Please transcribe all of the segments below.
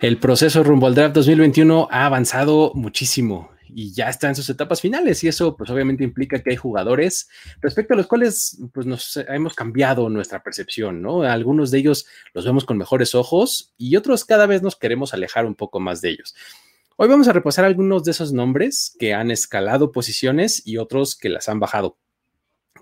El proceso rumbo al draft 2021 ha avanzado muchísimo y ya está en sus etapas finales y eso pues obviamente implica que hay jugadores respecto a los cuales pues nos hemos cambiado nuestra percepción, ¿no? Algunos de ellos los vemos con mejores ojos y otros cada vez nos queremos alejar un poco más de ellos. Hoy vamos a repasar algunos de esos nombres que han escalado posiciones y otros que las han bajado.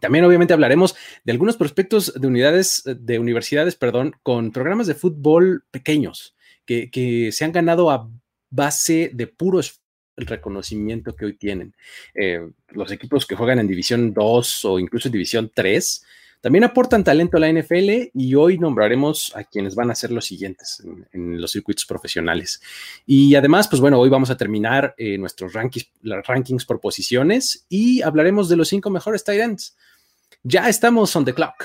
También obviamente hablaremos de algunos prospectos de unidades, de universidades, perdón, con programas de fútbol pequeños que, se han ganado a base de puro el reconocimiento que hoy tienen. Eh, los equipos que juegan en División 2 o incluso en División 3 también aportan talento a la NFL y hoy nombraremos a quienes van a ser los siguientes en, los circuitos profesionales. Y además, pues bueno, hoy vamos a terminar eh, nuestros rankings, rankings por posiciones y hablaremos de los cinco mejores tight ends. Ya estamos on the clock.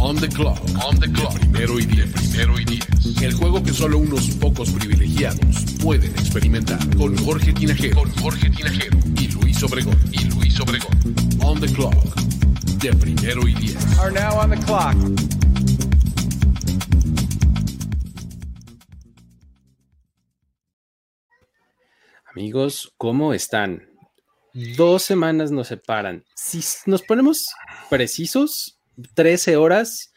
On the clock. On the clock. primero y diez. Primero y diez. El juego que solo unos pocos privilegiados pueden experimentar. Con Jorge Tinajero. Con Jorge Tinajero. Y Luis Obregón. Y Luis Obregón. On the clock. De primero y diez. Are now on the clock. Amigos, ¿cómo están? Dos semanas nos separan. Si nos ponemos precisos, 13 horas,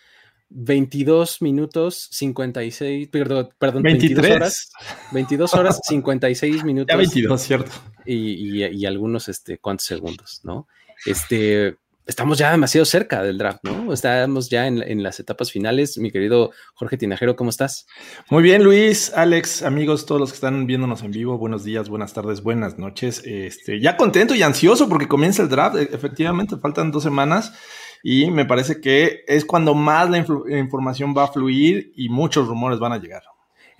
22 minutos, 56, perdón, perdón 22 horas, 22 horas, 56 minutos. Ya 22, cierto. Y, y, algunos, este, cuántos segundos, ¿no? Este, estamos ya demasiado cerca del draft, ¿no? Estamos ya en, las etapas finales. Mi querido Jorge Tinajero, ¿cómo estás? Muy bien, Luis, Alex, amigos, todos los que están viéndonos en vivo, buenos días, buenas tardes, buenas noches. Este, ya contento y ansioso porque comienza el draft. E, efectivamente, faltan dos semanas y me parece que es cuando más la información va a fluir y muchos rumores van a llegar.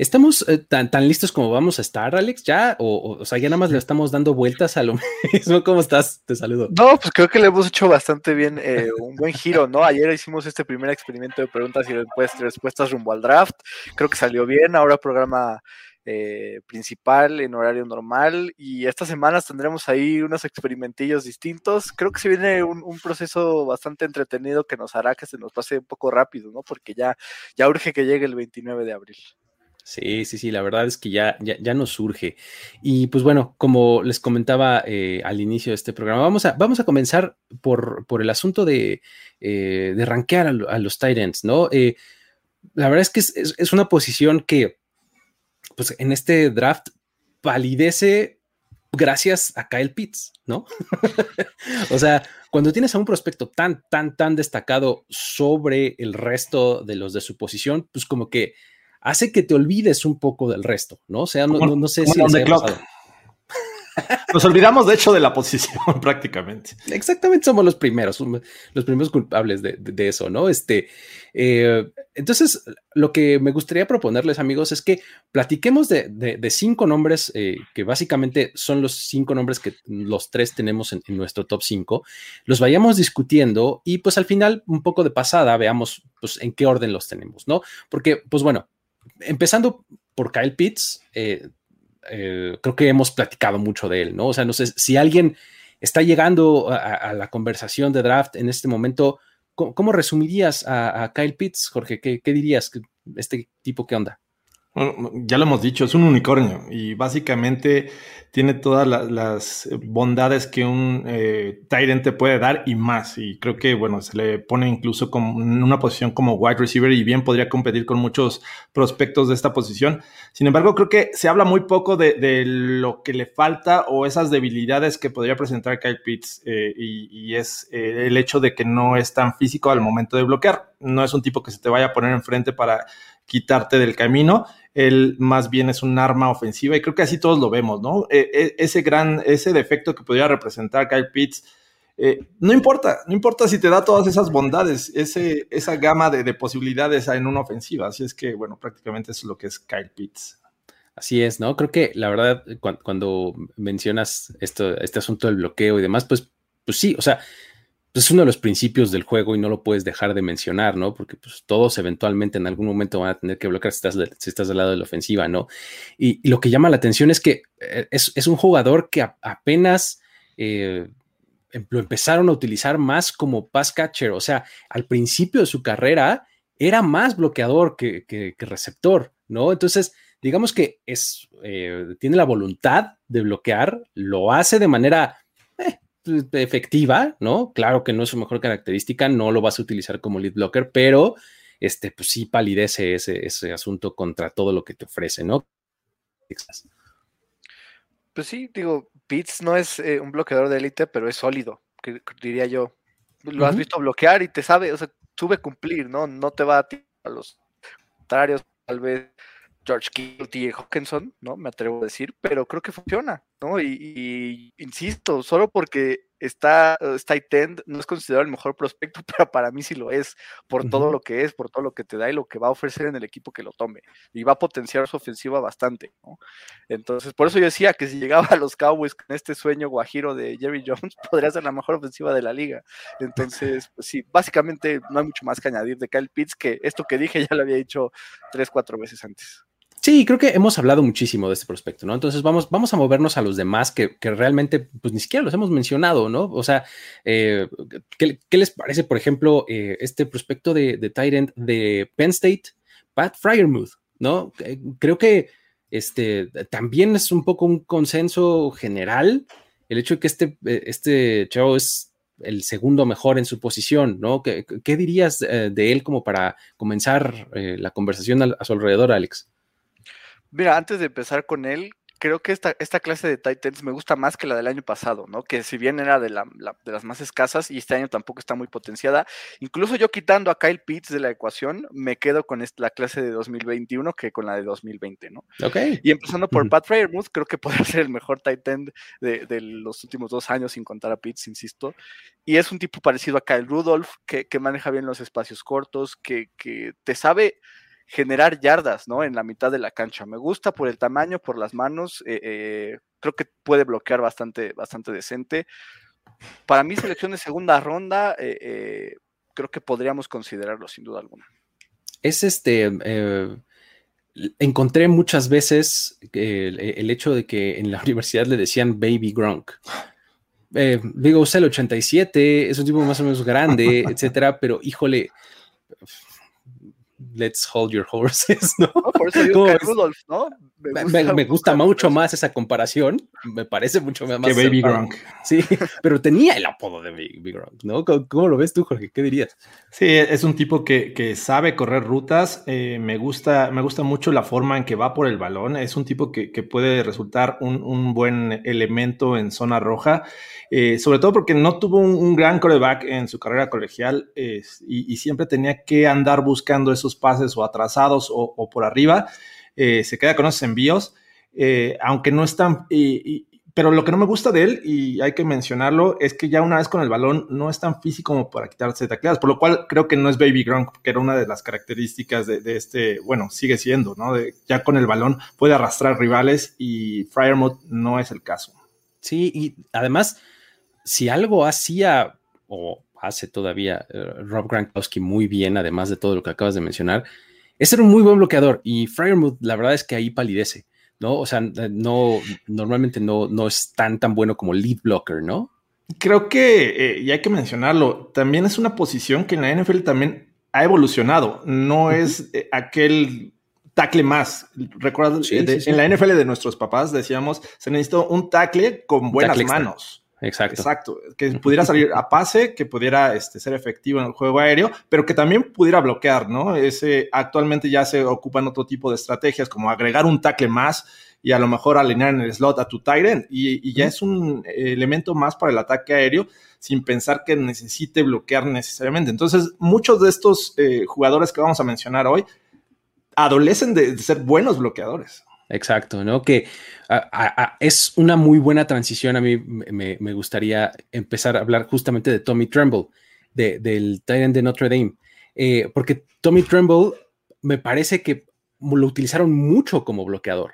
¿Estamos eh, tan, tan, listos como vamos a estar, Alex? ¿Ya? O, o, sea, ya nada más le estamos dando vueltas a lo mismo. ¿Cómo estás? Te saludo. No, pues creo que le hemos hecho bastante bien, eh, un buen giro, ¿no? Ayer hicimos este primer experimento de preguntas y respuestas rumbo al draft. Creo que salió bien. Ahora programa eh, principal en horario normal y estas semanas tendremos ahí unos experimentillos distintos. Creo que se viene un, proceso bastante entretenido que nos hará que se nos pase un poco rápido, ¿no? Porque ya, ya urge que llegue el 29 de abril. Sí, sí, sí, la verdad es que ya, ya, nos surge. Y pues bueno, como les comentaba eh, al inicio de este programa, vamos a, vamos a comenzar por, por el asunto de, eh, de rankear a, los Titans, ¿no? la verdad es que es una posición que pues en este draft validece gracias a Kyle Pitts, ¿no? o sea, cuando tienes a un prospecto tan, tan, tan destacado sobre el resto de los de su posición, pues como que hace que te olvides un poco del resto, ¿no? O sea, no, sé si... Nos olvidamos, de hecho, de la posición prácticamente. Exactamente, somos los primeros, los primeros culpables de, eso, ¿no? Este, eh, entonces, lo que me gustaría proponerles, amigos, es que platiquemos de, cinco nombres eh, que básicamente son los cinco nombres que los tres tenemos en, nuestro top cinco, los vayamos discutiendo y pues al final, un poco de pasada, veamos pues en qué orden los tenemos, ¿no? Porque, pues bueno, empezando por Kyle Pitts, eh, eh, creo que hemos platicado mucho de él, ¿no? O sea, no sé si alguien está llegando a, la conversación de draft en este momento, ¿cómo, resumirías a, Kyle Pitts, Jorge? ¿Qué, ¿Qué, dirías? ¿Este tipo qué onda? Ya lo hemos dicho, es un unicornio y básicamente tiene todas las bondades que un eh, Tyrant te puede dar y más. Y creo que, bueno, se le pone incluso en una posición como wide receiver y bien podría competir con muchos prospectos de esta posición. Sin embargo, creo que se habla muy poco de, lo que le falta o esas debilidades que podría presentar Kyle Pitts eh, y, es eh, el hecho de que no es tan físico al momento de bloquear. No es un tipo que se te vaya a poner enfrente para quitarte del camino él más bien es un arma ofensiva y creo que así todos lo vemos, ¿no? E, e, ese gran, ese defecto que podría representar Kyle Pitts, eh, no importa, no importa si te da todas esas bondades, ese, esa gama de, posibilidades en una ofensiva, así es que, bueno, prácticamente eso es lo que es Kyle Pitts. Así es, ¿no? Creo que la verdad, cuando, mencionas esto, este asunto del bloqueo y demás, pues, pues sí, o sea, pues es uno de los principios del juego y no lo puedes dejar de mencionar, ¿no? Porque pues, todos eventualmente en algún momento van a tener que bloquear si estás, si estás del lado de la ofensiva, ¿no? Y, lo que llama la atención es que eh, es, un jugador que apenas eh, em, lo empezaron a utilizar más como pass catcher, o sea, al principio de su carrera era más bloqueador que, que receptor, ¿no? Entonces, digamos que es, eh, tiene la voluntad de bloquear, lo hace de manera eh, efectiva, ¿no? Claro que no es su mejor característica, no lo vas a utilizar como lead blocker, pero este, pues sí palidece ese, ese asunto contra todo lo que te ofrece, ¿no? Pues sí, digo, Pitts no es eh, un bloqueador de élite, pero es sólido, diría yo. Lo has visto bloquear y te sabe, o sea, sube cumplir, ¿no? No te va a, a los contrarios, tal vez George Kittle y Hawkinson, ¿no? Me atrevo a decir, pero creo que funciona, ¿no? Y, insisto, solo porque está, está End no es considerado el mejor prospecto, pero para mí sí lo es, por todo lo que es, por todo lo que te da y lo que va a ofrecer en el equipo que lo tome. Y va a potenciar su ofensiva bastante, ¿no? Entonces, por eso yo decía que si llegaba a los Cowboys con este sueño guajiro de Jerry Jones, podría ser la mejor ofensiva de la liga. Entonces, pues sí, básicamente no hay mucho más que añadir de Kyle Pitts, que esto que dije ya lo había dicho tres, cuatro veces antes. Sí, creo que hemos hablado muchísimo de este prospecto, ¿no? Entonces vamos, vamos a movernos a los demás que, realmente, pues ni siquiera los hemos mencionado, ¿no? O sea, eh, ¿qué, les parece, por ejemplo, eh, este prospecto de, de de Penn State, Pat Fryermuth, ¿no? Eh, creo que este también es un poco un consenso general el hecho de que este, este chavo es el segundo mejor en su posición, ¿no? ¿Qué, dirías de él como para comenzar la conversación a su alrededor, Alex? Mira, antes de empezar con él, creo que esta, esta clase de Titans me gusta más que la del año pasado, ¿no? Que si bien era de, la, de las más escasas y este año tampoco está muy potenciada, incluso yo quitando a Kyle Pitts de la ecuación, me quedo con esta, la clase de 2021 que con la de 2020, ¿no? Ok. Y empezando por Pat Fryermuth, creo que podría ser el mejor Titan de, de, los últimos dos años, sin contar a Pitts, insisto. Y es un tipo parecido a Kyle Rudolph, que, que maneja bien los espacios cortos, que, que te sabe generar yardas, ¿no? En la mitad de la cancha. Me gusta por el tamaño, por las manos. Eh, eh, creo que puede bloquear bastante, bastante decente. Para mí, selección de segunda ronda, eh, creo que podríamos considerarlo sin duda alguna. Es este. encontré muchas veces el, hecho de que en la universidad le decían Baby Gronk. digo, usa el 87, es un tipo más o menos grande, etcétera, pero híjole, let's hold your horses, ¿no? por eso digo que Rudolph, ¿no? Me gusta, mucho más esa comparación, me parece mucho más. Que Baby Gronk. Sí, pero tenía el apodo de Baby Gronk, ¿no? ¿Cómo, lo ves tú, Jorge? ¿Qué dirías? Sí, es un tipo que, que sabe correr rutas, eh, me, gusta, me gusta mucho la forma en que va por el balón, es un tipo que, que puede resultar un, un, buen elemento en zona roja, eh, sobre todo porque no tuvo un, gran coreback en su carrera colegial y, y siempre tenía que andar buscando esos pases o atrasados o, por arriba, eh, se queda con esos envíos, eh, aunque no están... pero lo que no me gusta de él, y hay que mencionarlo, es que ya una vez con el balón no es tan físico como para quitarse tacleadas, por lo cual creo que no es Baby Gronk, que era una de las características de, este, bueno, sigue siendo, ¿no? ya con el balón puede arrastrar rivales y Fryermuth no es el caso. Sí, y además, si algo hacía o hace todavía eh, Rob Gronkowski muy bien, además de todo lo que acabas de mencionar, es ser un muy buen bloqueador y Fryermuth, la verdad es que ahí palidece, ¿no? O sea, eh, no, normalmente no, no es tan, tan bueno como lead blocker, ¿no? Creo que, eh, y hay que mencionarlo, también es una posición que en la NFL también ha evolucionado, no es aquel tackle más. Recuerda, en la NFL de nuestros papás decíamos, se necesitó un tackle con buenas manos. Exacto. Exacto. Que pudiera salir a pase, que pudiera este, ser efectivo en el juego aéreo, pero que también pudiera bloquear, ¿no? Ese, actualmente ya se ocupan otro tipo de estrategias, como agregar un tackle más y a lo mejor alinear en el slot a tu tight end. Y, ya es un elemento más para el ataque aéreo sin pensar que necesite bloquear necesariamente. Entonces, muchos de estos eh, jugadores que vamos a mencionar hoy adolecen de ser buenos bloqueadores. Exacto, ¿no? Que es una muy buena transición. A mí me, gustaría empezar a hablar justamente de Tommy Tremble, del Tyrant de Notre Dame, eh, porque Tommy Tremble me parece que lo utilizaron mucho como bloqueador,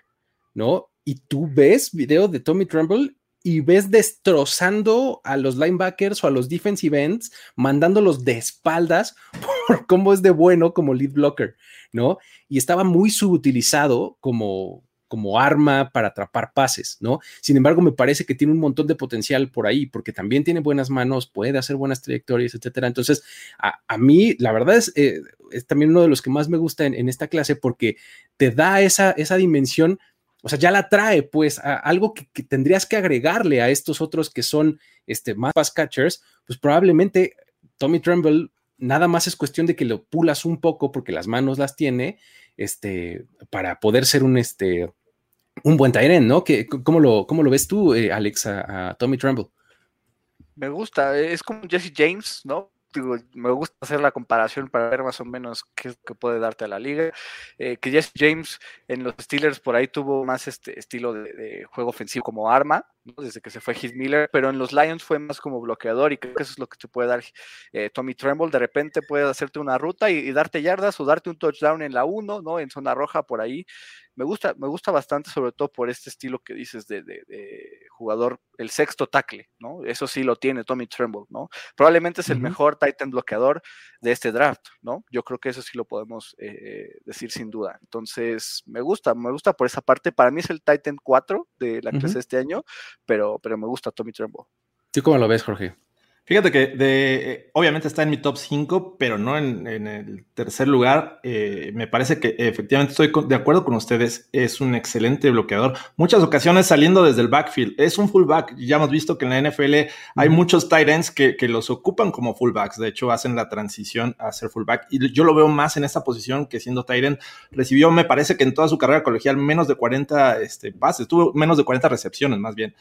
¿no? Y tú ves video de Tommy Tremble y ves destrozando a los linebackers o a los defensive ends, mandándolos de espaldas por cómo es de bueno como lead blocker, ¿no? Y estaba muy subutilizado como, como arma para atrapar pases, ¿no? Sin embargo, me parece que tiene un montón de potencial por ahí, porque también tiene buenas manos, puede hacer buenas trayectorias, etcétera. Entonces, a, mí, la verdad es, eh, es también uno de los que más me gusta en, esta clase porque te da esa, esa dimensión o sea, ya la trae, pues, a algo que, tendrías que agregarle a estos otros que son este, más pass catchers, pues probablemente Tommy Tremble nada más es cuestión de que lo pulas un poco porque las manos las tiene, este, para poder ser un, este, un buen Tyren, ¿no? cómo, lo, ¿Cómo lo ves tú, eh, Alex, a, Tommy Tremble? Me gusta, es como Jesse James, ¿no? me gusta hacer la comparación para ver más o menos qué, puede darte a la liga. Eh, que Jesse James en los Steelers por ahí tuvo más este estilo de, juego ofensivo como arma, desde que se fue Heath Miller, pero en los Lions fue más como bloqueador y creo que eso es lo que te puede dar eh, Tommy Tremble. De repente puede hacerte una ruta y, darte yardas o darte un touchdown en la 1, ¿no? En zona roja por ahí me gusta, me gusta bastante, sobre todo por este estilo que dices de, jugador, el sexto tackle, ¿no? Eso sí lo tiene Tommy Tremble, ¿no? Probablemente es el mejor Titan bloqueador de este draft, ¿no? Yo creo que eso sí lo podemos eh, decir sin duda. Entonces, me gusta, me gusta por esa parte. Para mí es el Titan 4 de la clase de este año, pero, pero me gusta Tommy Tremble. ¿Tú cómo lo ves, Jorge? Fíjate que de, obviamente está en mi top 5, pero no en, el tercer lugar. Eh, me parece que efectivamente estoy de acuerdo con ustedes. Es un excelente bloqueador. Muchas ocasiones saliendo desde el backfield. Es un fullback. Ya hemos visto que en la NFL hay muchos tight ends que, que, los ocupan como fullbacks. De hecho, hacen la transición a ser fullback. Y yo lo veo más en esa posición que siendo tight end. Recibió, me parece que en toda su carrera colegial, menos de 40 este, pases. Tuvo menos de 40 recepciones, más bien.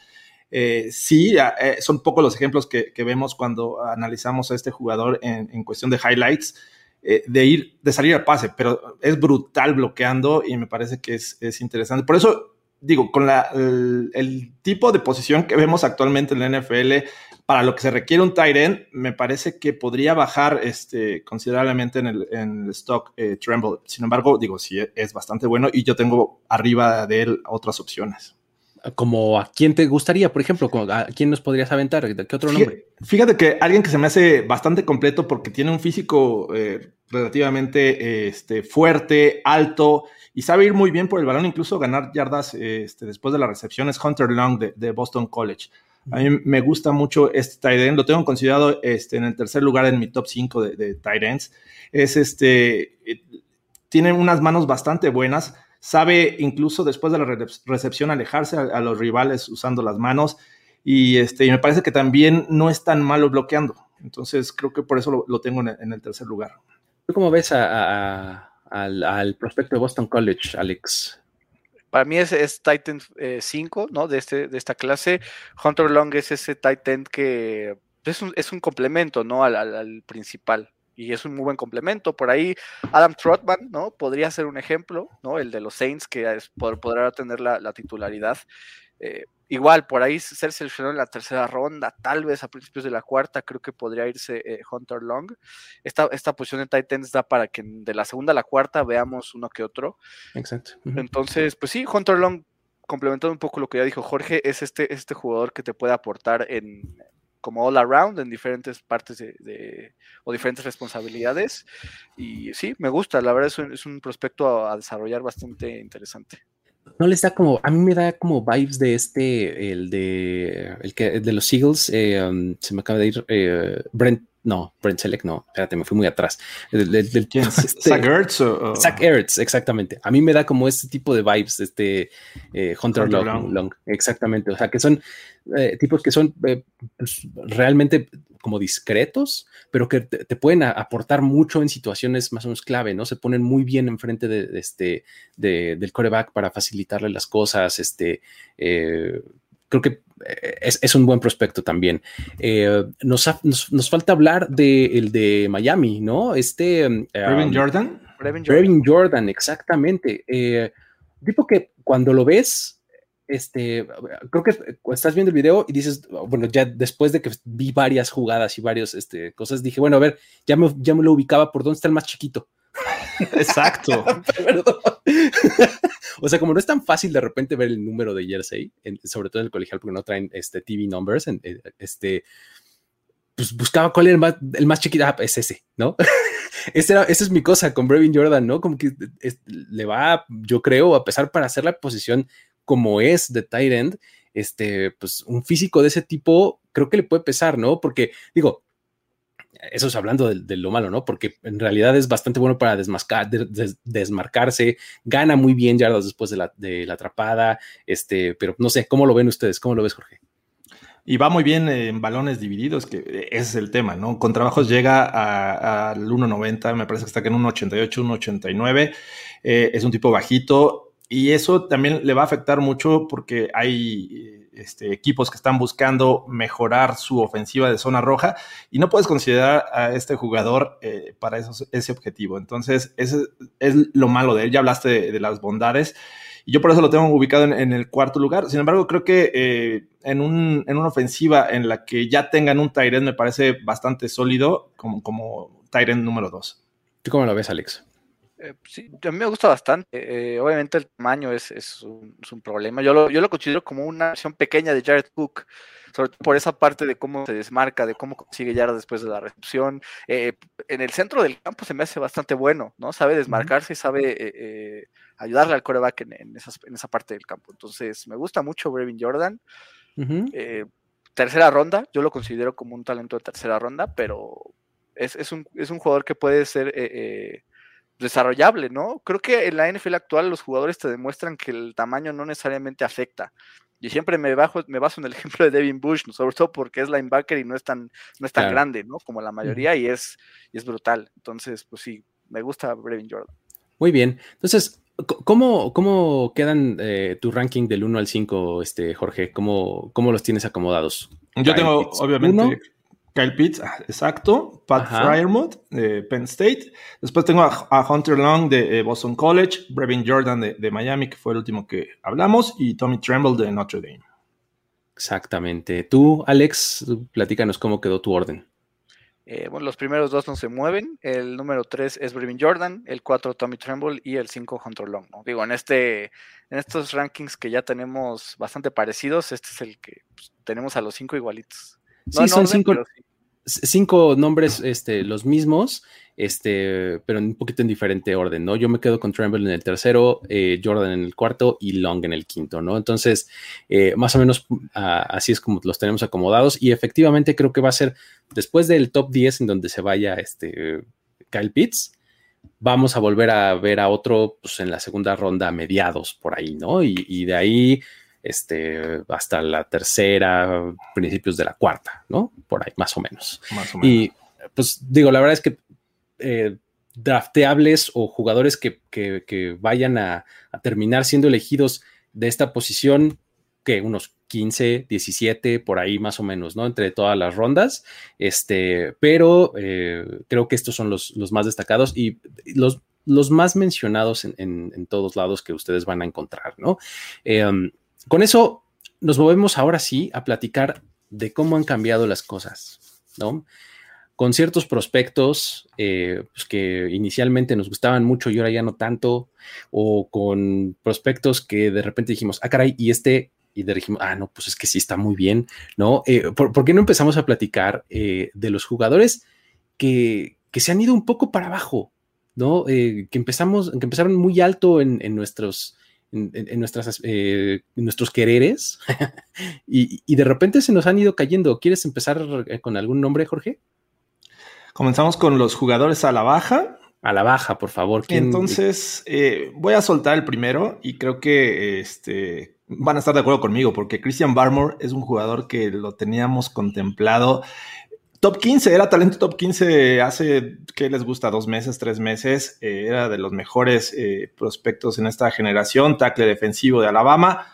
Eh, sí, eh, son pocos los ejemplos que, vemos cuando analizamos a este jugador en, cuestión de highlights, eh, de ir, de salir al pase, pero es brutal bloqueando y me parece que es, interesante. Por eso digo, con el, tipo de posición que vemos actualmente en la NFL, para lo que se requiere un tight end, me parece que podría bajar este, considerablemente en el, stock Tremble. Sin embargo, digo, sí, es bastante bueno y yo tengo arriba de él otras opciones como a quién te gustaría, por ejemplo, a quién nos podrías aventar, ¿qué otro nombre? Fíjate que alguien que se me hace bastante completo porque tiene un físico eh, relativamente este, fuerte, alto y sabe ir muy bien por el balón, incluso ganar yardas este, después de la recepción, es Hunter Long de, Boston College. A mí me gusta mucho este tight end, lo tengo considerado este, en el tercer lugar en mi top 5 de, de tight ends. Es este, eh, tiene unas manos bastante buenas sabe incluso después de la recepción alejarse a, los rivales usando las manos y, este, me parece que también no es tan malo bloqueando. Entonces creo que por eso lo, tengo en el, tercer lugar. ¿Tú cómo ves al, prospecto de Boston College, Alex? Para mí es, es Titan 5, eh, ¿no? De, este, de esta clase. Hunter Long es ese Titan que es un, es un complemento, ¿no? al principal y es un muy buen complemento. Por ahí Adam Trotman, ¿no? Podría ser un ejemplo, ¿no? El de los Saints, que es, podrá tener la, titularidad. Eh, igual, por ahí ser seleccionado en la tercera ronda, tal vez a principios de la cuarta, creo que podría irse eh, Hunter Long. Esta, esta posición de Titans da para que de la segunda a la cuarta veamos uno que otro. Exacto. Entonces, pues sí, Hunter Long, complementando un poco lo que ya dijo Jorge, es este, este jugador que te puede aportar en, como all around en diferentes partes de, o diferentes responsabilidades. Y sí, me gusta, la verdad es un, es un prospecto a, desarrollar bastante interesante. No les da como, a mí me da como vibes de este, el de, el que, de los Eagles, eh, um, se me acaba de ir, eh, Brent no, Brent Selleck no, espérate, me fui muy atrás. ¿Quién? Este, ¿Zach Ertz? Zach Ertz, exactamente. A mí me da como este tipo de vibes, este eh, Hunter, Long, exactamente. O sea, que son eh, tipos que son eh, pues, realmente como discretos, pero que te, pueden aportar mucho en situaciones más o menos clave, ¿no? Se ponen muy bien enfrente de, este, del coreback para facilitarle las cosas, este, creo que eh, es, un buen prospecto también. Eh, nos, nos, falta hablar del de Miami, ¿no? Este. Um, Brevin Jordan. Brevin Jordan. exactamente. Eh, tipo que cuando lo ves, este, creo que estás viendo el video y dices, bueno, ya después de que vi varias jugadas y varias este, cosas, dije, bueno, a ver, ya me, ya me lo ubicaba por dónde está el más chiquito. Exacto. o sea, como no es tan fácil de repente ver el número de jersey, sobre todo en el colegial, porque no traen este TV numbers, eh, este, pues buscaba cuál era el más, el más chiquito, ah, es ese, ¿no? esa es mi cosa con Brevin Jordan, ¿no? Como que le va, yo creo, a pesar para hacer la posición como es de tight end, este, pues un físico de ese tipo creo que le puede pesar, ¿no? Porque digo, eso es hablando de, lo malo, ¿no? Porque en realidad es bastante bueno para desmarcarse, gana muy bien yardas después de la, atrapada, este, pero no sé, ¿cómo lo ven ustedes? ¿Cómo lo ves, Jorge? Y va muy bien en balones divididos, que ese es el tema, ¿no? Con trabajos llega al 1.90, me parece que está en 1.88, 1.89, eh, es un tipo bajito y eso también le va a afectar mucho porque hay este, equipos que están buscando mejorar su ofensiva de zona roja y no puedes considerar a este jugador eh, para ese objetivo. Entonces, ese es lo malo de él. Ya hablaste de las bondades. Y yo por eso lo tengo ubicado en, el cuarto lugar. Sin embargo, creo que eh, en, un, en, una ofensiva en la que ya tengan un Tyrant me parece bastante sólido como, como Tyrant número dos. ¿Tú cómo lo ves, Alex? Eh, sí, a mí me gusta bastante. Eh, obviamente el tamaño es, es, un, es, un, problema. Yo lo, yo lo considero como una versión pequeña de Jared Cook, sobre todo por esa parte de cómo se desmarca, de cómo consigue yardas después de la recepción. en el centro del campo se me hace bastante bueno, ¿no? Sabe desmarcarse y sabe ayudarle al coreback en, en, esa parte del campo. Entonces, me gusta mucho Brevin Jordan. Eh, tercera ronda, yo lo considero como un talento de tercera ronda, pero es, es, un, es un, jugador que puede ser eh, eh, desarrollable, ¿no? Creo que en la NFL actual los jugadores te demuestran que el tamaño no necesariamente afecta. Y siempre me, bajo, me baso en el ejemplo de Devin Bush, sobre todo porque es linebacker y no es tan, no es tan grande, ¿no? Como la mayoría, y, es, y es brutal. Entonces, pues sí, me gusta Brevin Jordan. Muy bien. Entonces, ¿Cómo, cómo quedan eh, tu ranking del 1 al 5, este, Jorge? ¿Cómo, ¿Cómo, los tienes acomodados? Yo tengo, obviamente, Kyle Pitts, ah, exacto, Pat Fryermuth de Penn State. Después tengo a, Hunter Long de eh, Boston College, Brevin Jordan de, de, Miami, que fue el último que hablamos, y Tommy Tremble de Notre Dame. Exactamente. Tú, Alex, platícanos cómo quedó tu orden. Eh, bueno, los primeros dos no se mueven. El número tres es Brevin Jordan, el cuatro Tommy Tremble y el cinco Hunter Long. Digo, en este, en estos rankings que ya tenemos bastante parecidos, este es el que pues, tenemos a los cinco igualitos. Sí, son cinco, cinco nombres este, los mismos, este, pero un poquito en diferente orden, ¿no? Yo me quedo con Tremble en el tercero, eh, Jordan en el cuarto y Long en el quinto, ¿no? Entonces, eh, más o menos así es como los tenemos acomodados y efectivamente creo que va a ser después del top 10 en donde se vaya este Kyle Pitts, vamos a volver a ver a otro pues, en la segunda ronda a mediados por ahí, ¿no? y de ahí este, hasta la tercera, principios de la cuarta, ¿no? Por ahí, más o menos. Y pues digo, la verdad es que eh, drafteables o jugadores que, vayan a, terminar siendo elegidos de esta posición, que unos 15, 17, por ahí más o menos, ¿no? Entre todas las rondas. Este, pero eh, creo que estos son los, más destacados y los, los más mencionados en, todos lados que ustedes van a encontrar, ¿no? Eh, con eso nos movemos ahora sí a platicar de cómo han cambiado las cosas, ¿no? Con ciertos prospectos eh, pues que inicialmente nos gustaban mucho y ahora ya no tanto, o con prospectos que de repente dijimos, ah, caray, y este, y dijimos, ah, no, pues es que sí está muy bien, ¿no? Eh, ¿por, qué no empezamos a platicar eh, de los jugadores que, que, se han ido un poco para abajo, ¿no? que empezamos, que empezaron muy alto en, en nuestros en, nuestras, eh, nuestros quereres y, de repente se nos han ido cayendo. ¿Quieres empezar eh, con algún nombre, Jorge? Comenzamos con los jugadores a la baja. A la baja, por favor. Entonces, eh, voy a soltar el primero y creo que este, van a estar de acuerdo conmigo porque Christian Barmore es un jugador que lo teníamos contemplado Top 15, era talento top 15 hace, ¿qué les gusta? Dos meses, tres meses. Eh, era de los mejores eh, prospectos en esta generación, tackle defensivo de Alabama.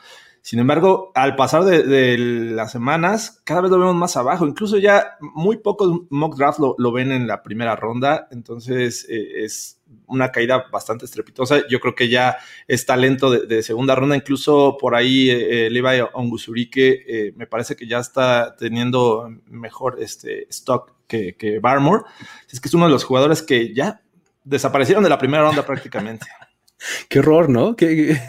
Sin embargo, al pasar de, las semanas, cada vez lo vemos más abajo. Incluso ya muy pocos mock draft lo, ven en la primera ronda. Entonces, eh, es una caída bastante estrepitosa. Yo creo que ya es talento de, segunda ronda. Incluso por ahí eh, Levi Ongusurike eh, me parece que ya está teniendo mejor este, stock que, que Barmore. Es que es uno de los jugadores que ya desaparecieron de la primera ronda prácticamente. qué horror, ¿no? Qué,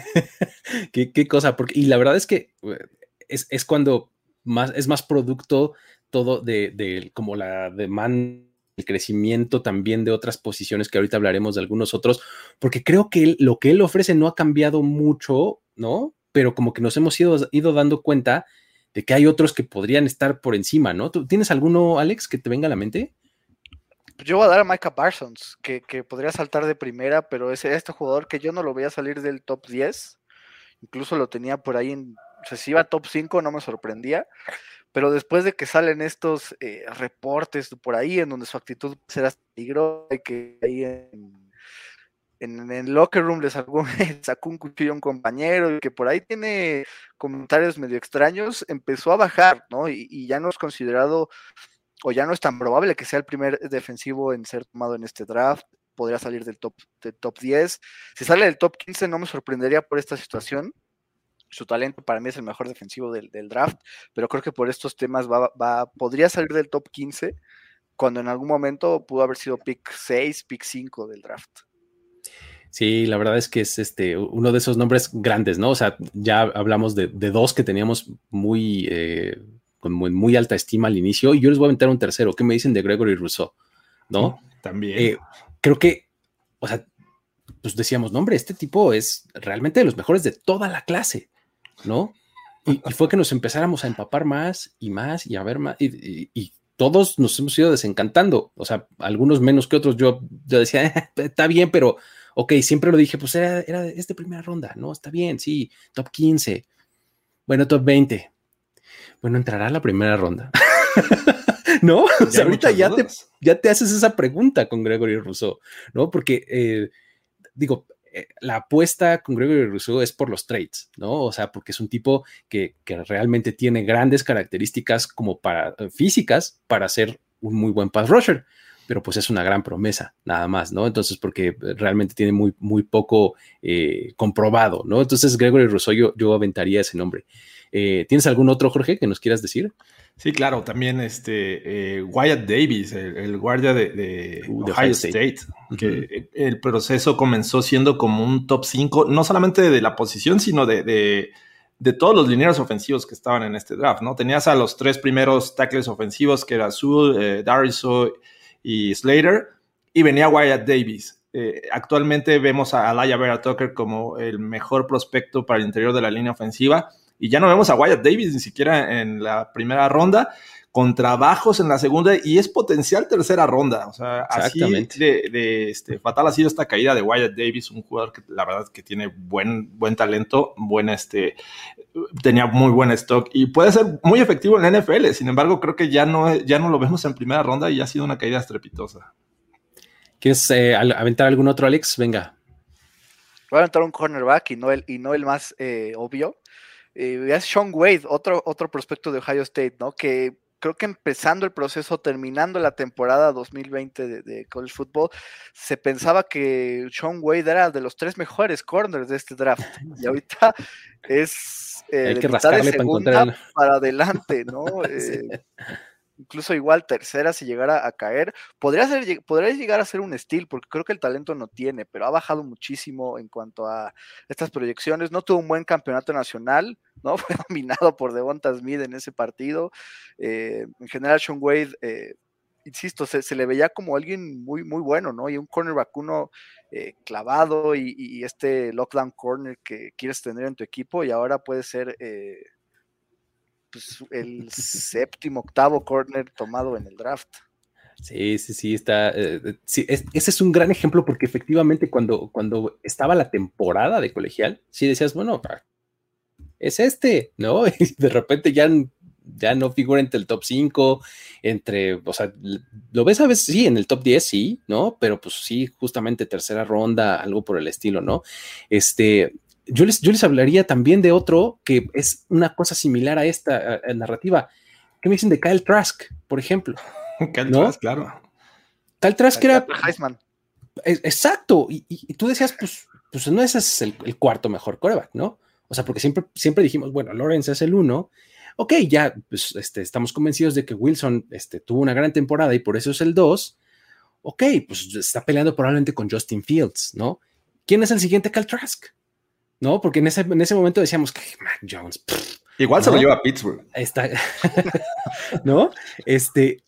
qué, cosa. Porque, y la verdad es que eh, es, cuando más, es más producto todo de, como la demanda el crecimiento también de otras posiciones que ahorita hablaremos de algunos otros, porque creo que lo que él ofrece no ha cambiado mucho, ¿no? Pero como que nos hemos ido, ido dando cuenta de que hay otros que podrían estar por encima, ¿no? ¿Tú tienes alguno, Alex, que te venga a la mente? Yo voy a dar a Micah Parsons, que, podría saltar de primera, pero es este jugador que yo no lo veía salir del top 10. Incluso lo tenía por ahí en. O sea, si iba top 5, no me sorprendía. Pero después de que salen estos eh, reportes por ahí en donde su actitud será peligrosa y que ahí en, en, el locker room le sacó, sacó, un cuchillo a un compañero y que por ahí tiene comentarios medio extraños, empezó a bajar, ¿no? Y ya no es considerado o ya no es tan probable que sea el primer defensivo en ser tomado en este draft. Podría salir del top, del top 10. Si sale del top 15, no me sorprendería por esta situación. Su talento para mí es el mejor defensivo del, draft, pero creo que por estos temas va, podría salir del top 15 cuando en algún momento pudo haber sido pick 6, pick 5 del draft. Sí, la verdad es que es este uno de esos nombres grandes, ¿no? O sea, ya hablamos de, dos que teníamos muy eh, con muy, alta estima al inicio, y yo les voy a aventar un tercero. ¿Qué me dicen de Gregory Rousseau? ¿No? También. Eh, creo que, o sea, pues decíamos, no, hombre, este tipo es realmente de los mejores de toda la clase, ¿no? Y, fue que nos empezáramos a empapar más y más y a ver más, y, todos nos hemos ido desencantando, o sea, algunos menos que otros. Yo, yo decía, eh, está bien, pero ok, siempre lo dije, pues era, era de primera ronda, ¿no? Está bien, sí, top 15, bueno, top 20, bueno, entrará a la primera ronda. ¿No? O sea, ahorita ya te, ya te, haces esa pregunta con Gregory Rousseau, ¿no? Porque, eh, digo, eh, la apuesta con Gregory Rousseau es por los trades, ¿no? O sea, porque es un tipo que, que realmente tiene grandes características como para eh, físicas para ser un muy buen pass rusher pero pues es una gran promesa, nada más, ¿no? Entonces, porque realmente tiene muy, muy poco comprobado, ¿no? Entonces, Gregory Rousseau, yo, yo aventaría ese nombre. Eh, ¿Tienes algún otro, Jorge, que nos quieras decir? Sí, claro, también este eh, Wyatt Davis, el, guardia de, uh, Ohio State, que el proceso comenzó siendo como un top 5, no solamente de la posición, sino de, todos los lineros ofensivos que estaban en este draft, ¿no? Tenías a los tres primeros tackles ofensivos, que era Sewell, eh, Dariso y Slater, y venía Wyatt Davis. actualmente vemos a Alaya Vera Tucker como el mejor prospecto para el interior de la línea ofensiva y ya no vemos a Wyatt Davis ni siquiera en la primera ronda, con trabajos en la segunda y es potencial tercera ronda. O sea, así de, este, fatal ha sido esta caída de Wyatt Davis, un jugador que la verdad que tiene buen, buen talento, buen este, tenía muy buen stock y puede ser muy efectivo en la NFL. Sin embargo, creo que ya no, ya no lo vemos en primera ronda y ha sido una caída estrepitosa. ¿Quieres eh, aventar algún otro, Alex? Venga. Voy a aventar un cornerback y no el, y no el más eh, obvio. Eh, es Sean Wade, otro, otro prospecto de Ohio State, ¿no? Que creo que empezando el proceso, terminando la temporada 2020 de, college football, se pensaba que Sean Wade era de los tres mejores corners de este draft. Y ahorita es eh, Hay que rascarle para encontrar para adelante, ¿no? Eh, incluso igual tercera si llegara a caer, podría, ser, llegar a ser un steal, porque creo que el talento no tiene, pero ha bajado muchísimo en cuanto a estas proyecciones. No tuvo un buen campeonato nacional, ¿no? Fue dominado por Devonta Smith en ese partido. Eh, en general, Sean Wade, eh, insisto, se, le veía como alguien muy, muy bueno, ¿no? Y un cornerback uno eh, clavado y, y, este lockdown corner que quieres tener en tu equipo y ahora puede ser pues, el séptimo, octavo corner tomado en el draft. Sí, sí, sí, está. Eh, eh, ese es un gran ejemplo porque efectivamente cuando, cuando estaba la temporada de colegial, sí decías, bueno, es este, ¿no? Y de repente ya, ya no figura entre el top 5, entre, o sea, lo ves a veces, sí, en el top 10, sí, ¿no? Pero pues sí, justamente tercera ronda, algo por el estilo, ¿no? Este, yo les, yo les hablaría también de otro que es una cosa similar a esta narrativa. ¿Qué me dicen de Kyle Trask, por ejemplo? Kyle Trask, claro. Kyle Trask era. Heisman. Exacto. Y, tú decías, pues, pues no ese es el, cuarto mejor coreback, ¿no? O sea, porque siempre, siempre dijimos, bueno, Lawrence es el uno. Ok, ya pues, este, estamos convencidos de que Wilson este, tuvo una gran temporada y por eso es el dos ok, pues está peleando probablemente con Justin Fields, ¿no? ¿Quién es el siguiente Cal Trask? ¿No? Porque en ese, en ese momento decíamos que Mac Jones. Igual se lo lleva a Pittsburgh. Está, ¿no? Este,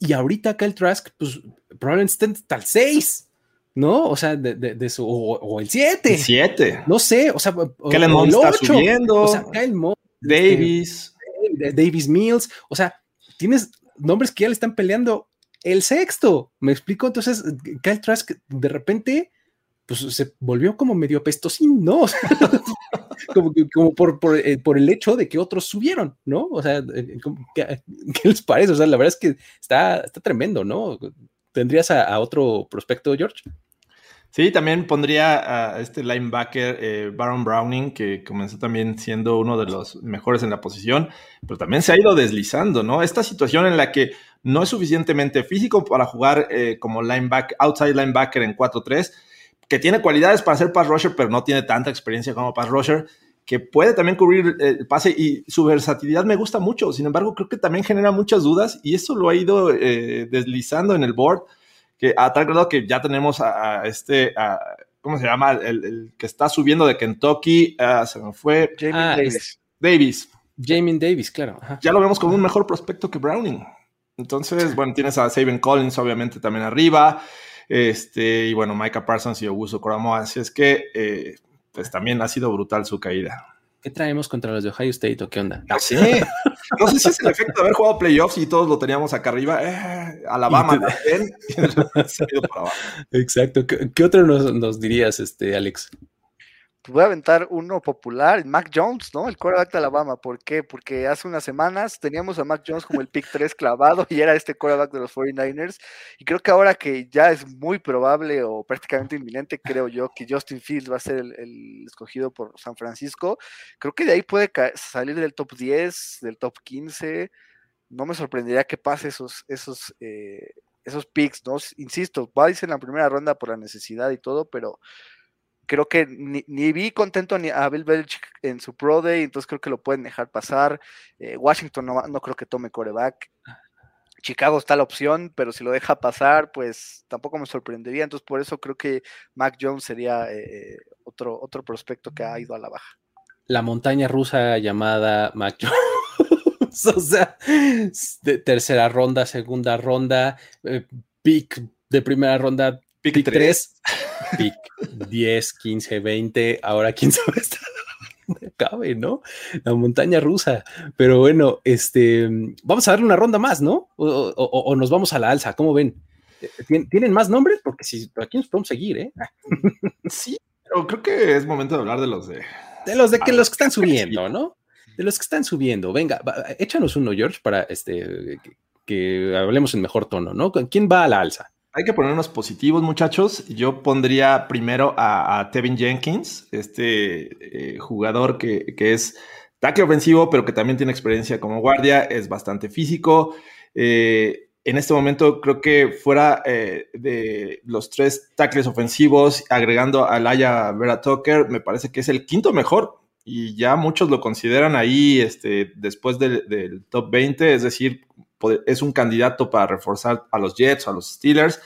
y ahorita Cal Trask, pues probablemente esté hasta el 6, ¿no? O sea, de, de, su, o, el 7. El 7. No sé, o sea, Kellen Mond está subiendo. O sea, Kyle Mond, Davis. Este, Davis Mills. O sea, tienes nombres que ya le están peleando el sexto. ¿Me explico? Entonces, Kyle Trask de repente pues se volvió como medio apestosín, ¿no? como, como por, eh, por, el hecho de que otros subieron, ¿no? O sea, eh, ¿qué, les parece? O sea, la verdad es que está, está tremendo, ¿no? ¿Tendrías a, otro prospecto, George? Sí, también pondría a este linebacker eh, Baron Browning, que comenzó también siendo uno de los mejores en la posición, pero también se ha ido deslizando, ¿no? Esta situación en la que no es suficientemente físico para jugar como linebacker, outside linebacker en 4-3, que tiene cualidades para ser pass rusher, pero no tiene tanta experiencia como pass rusher, que puede también cubrir el pase y su versatilidad me gusta mucho. Sin embargo, creo que también genera muchas dudas y eso lo ha ido eh, deslizando en el board, que a tal grado que ya tenemos a, este, ¿cómo se llama? El, que está subiendo de Kentucky, ah, se me fue. Jamie ah, Davis. Davis. Jamie Davis, claro. Ya lo vemos como un mejor prospecto que Browning. Entonces, bueno, tienes a Saban Collins obviamente también arriba. Este, y bueno, Micah Parsons y Augusto Coramoa. Así es que, eh, pues también ha sido brutal su caída. ¿Qué traemos contra los de Ohio State o qué onda? No sé. No sé si es el efecto de haber jugado playoffs y todos lo teníamos acá arriba. Eh, Alabama también. Exacto. ¿Qué, otro nos, nos, dirías, este, Alex? Pues, voy a aventar uno popular, Mac Jones, ¿no? El quarterback de Alabama. ¿Por qué? Porque hace unas semanas teníamos a Mac Jones como el pick 3 clavado y era este quarterback de los 49ers. Y creo que ahora que ya es muy probable o prácticamente inminente, creo yo, que Justin Fields va a ser el, escogido por San Francisco, creo que de ahí puede salir del top 10, del top 15. No me sorprendería que pase esos, esos, eh, esos picks, ¿no? Insisto, va a irse en la primera ronda por la necesidad y todo, pero creo que ni, vi contento ni a Bill Belichick en su Pro Day, entonces creo que lo pueden dejar pasar. Eh, Washington no, no, creo que tome coreback. Chicago está la opción, pero si lo deja pasar, pues tampoco me sorprendería. Entonces, por eso creo que Mac Jones sería eh, otro, otro prospecto que ha ido a la baja. La montaña rusa llamada Mac Jones. o sea, de tercera ronda, segunda ronda, eh, pick de primera ronda, pick 3 pick 10, 15, 20, ahora quién sabe hasta dónde cabe, ¿no? La montaña rusa. Pero bueno, este, vamos a darle una ronda más, ¿no? O, nos vamos a la alza, ¿cómo ven? ¿Tienen más nombres? Porque si aquí nos podemos seguir, ¿eh? Sí, pero creo que es momento de hablar de los de... De los de que los que están subiendo, ¿no? De los que están subiendo. Venga, échanos uno, George, para este, que, que hablemos en mejor tono, ¿no? ¿Quién va a la alza? Hay que ponernos positivos, muchachos. Yo pondría primero a, Tevin Jenkins, este eh, jugador que, es tackle ofensivo, pero que también tiene experiencia como guardia, es bastante físico. Eh, en este momento creo que fuera eh, de los tres tackles ofensivos, agregando a Laia Vera Tucker, me parece que es el quinto mejor y ya muchos lo consideran ahí este, después del top 20, es decir, es un candidato para reforzar a los Jets a los Steelers.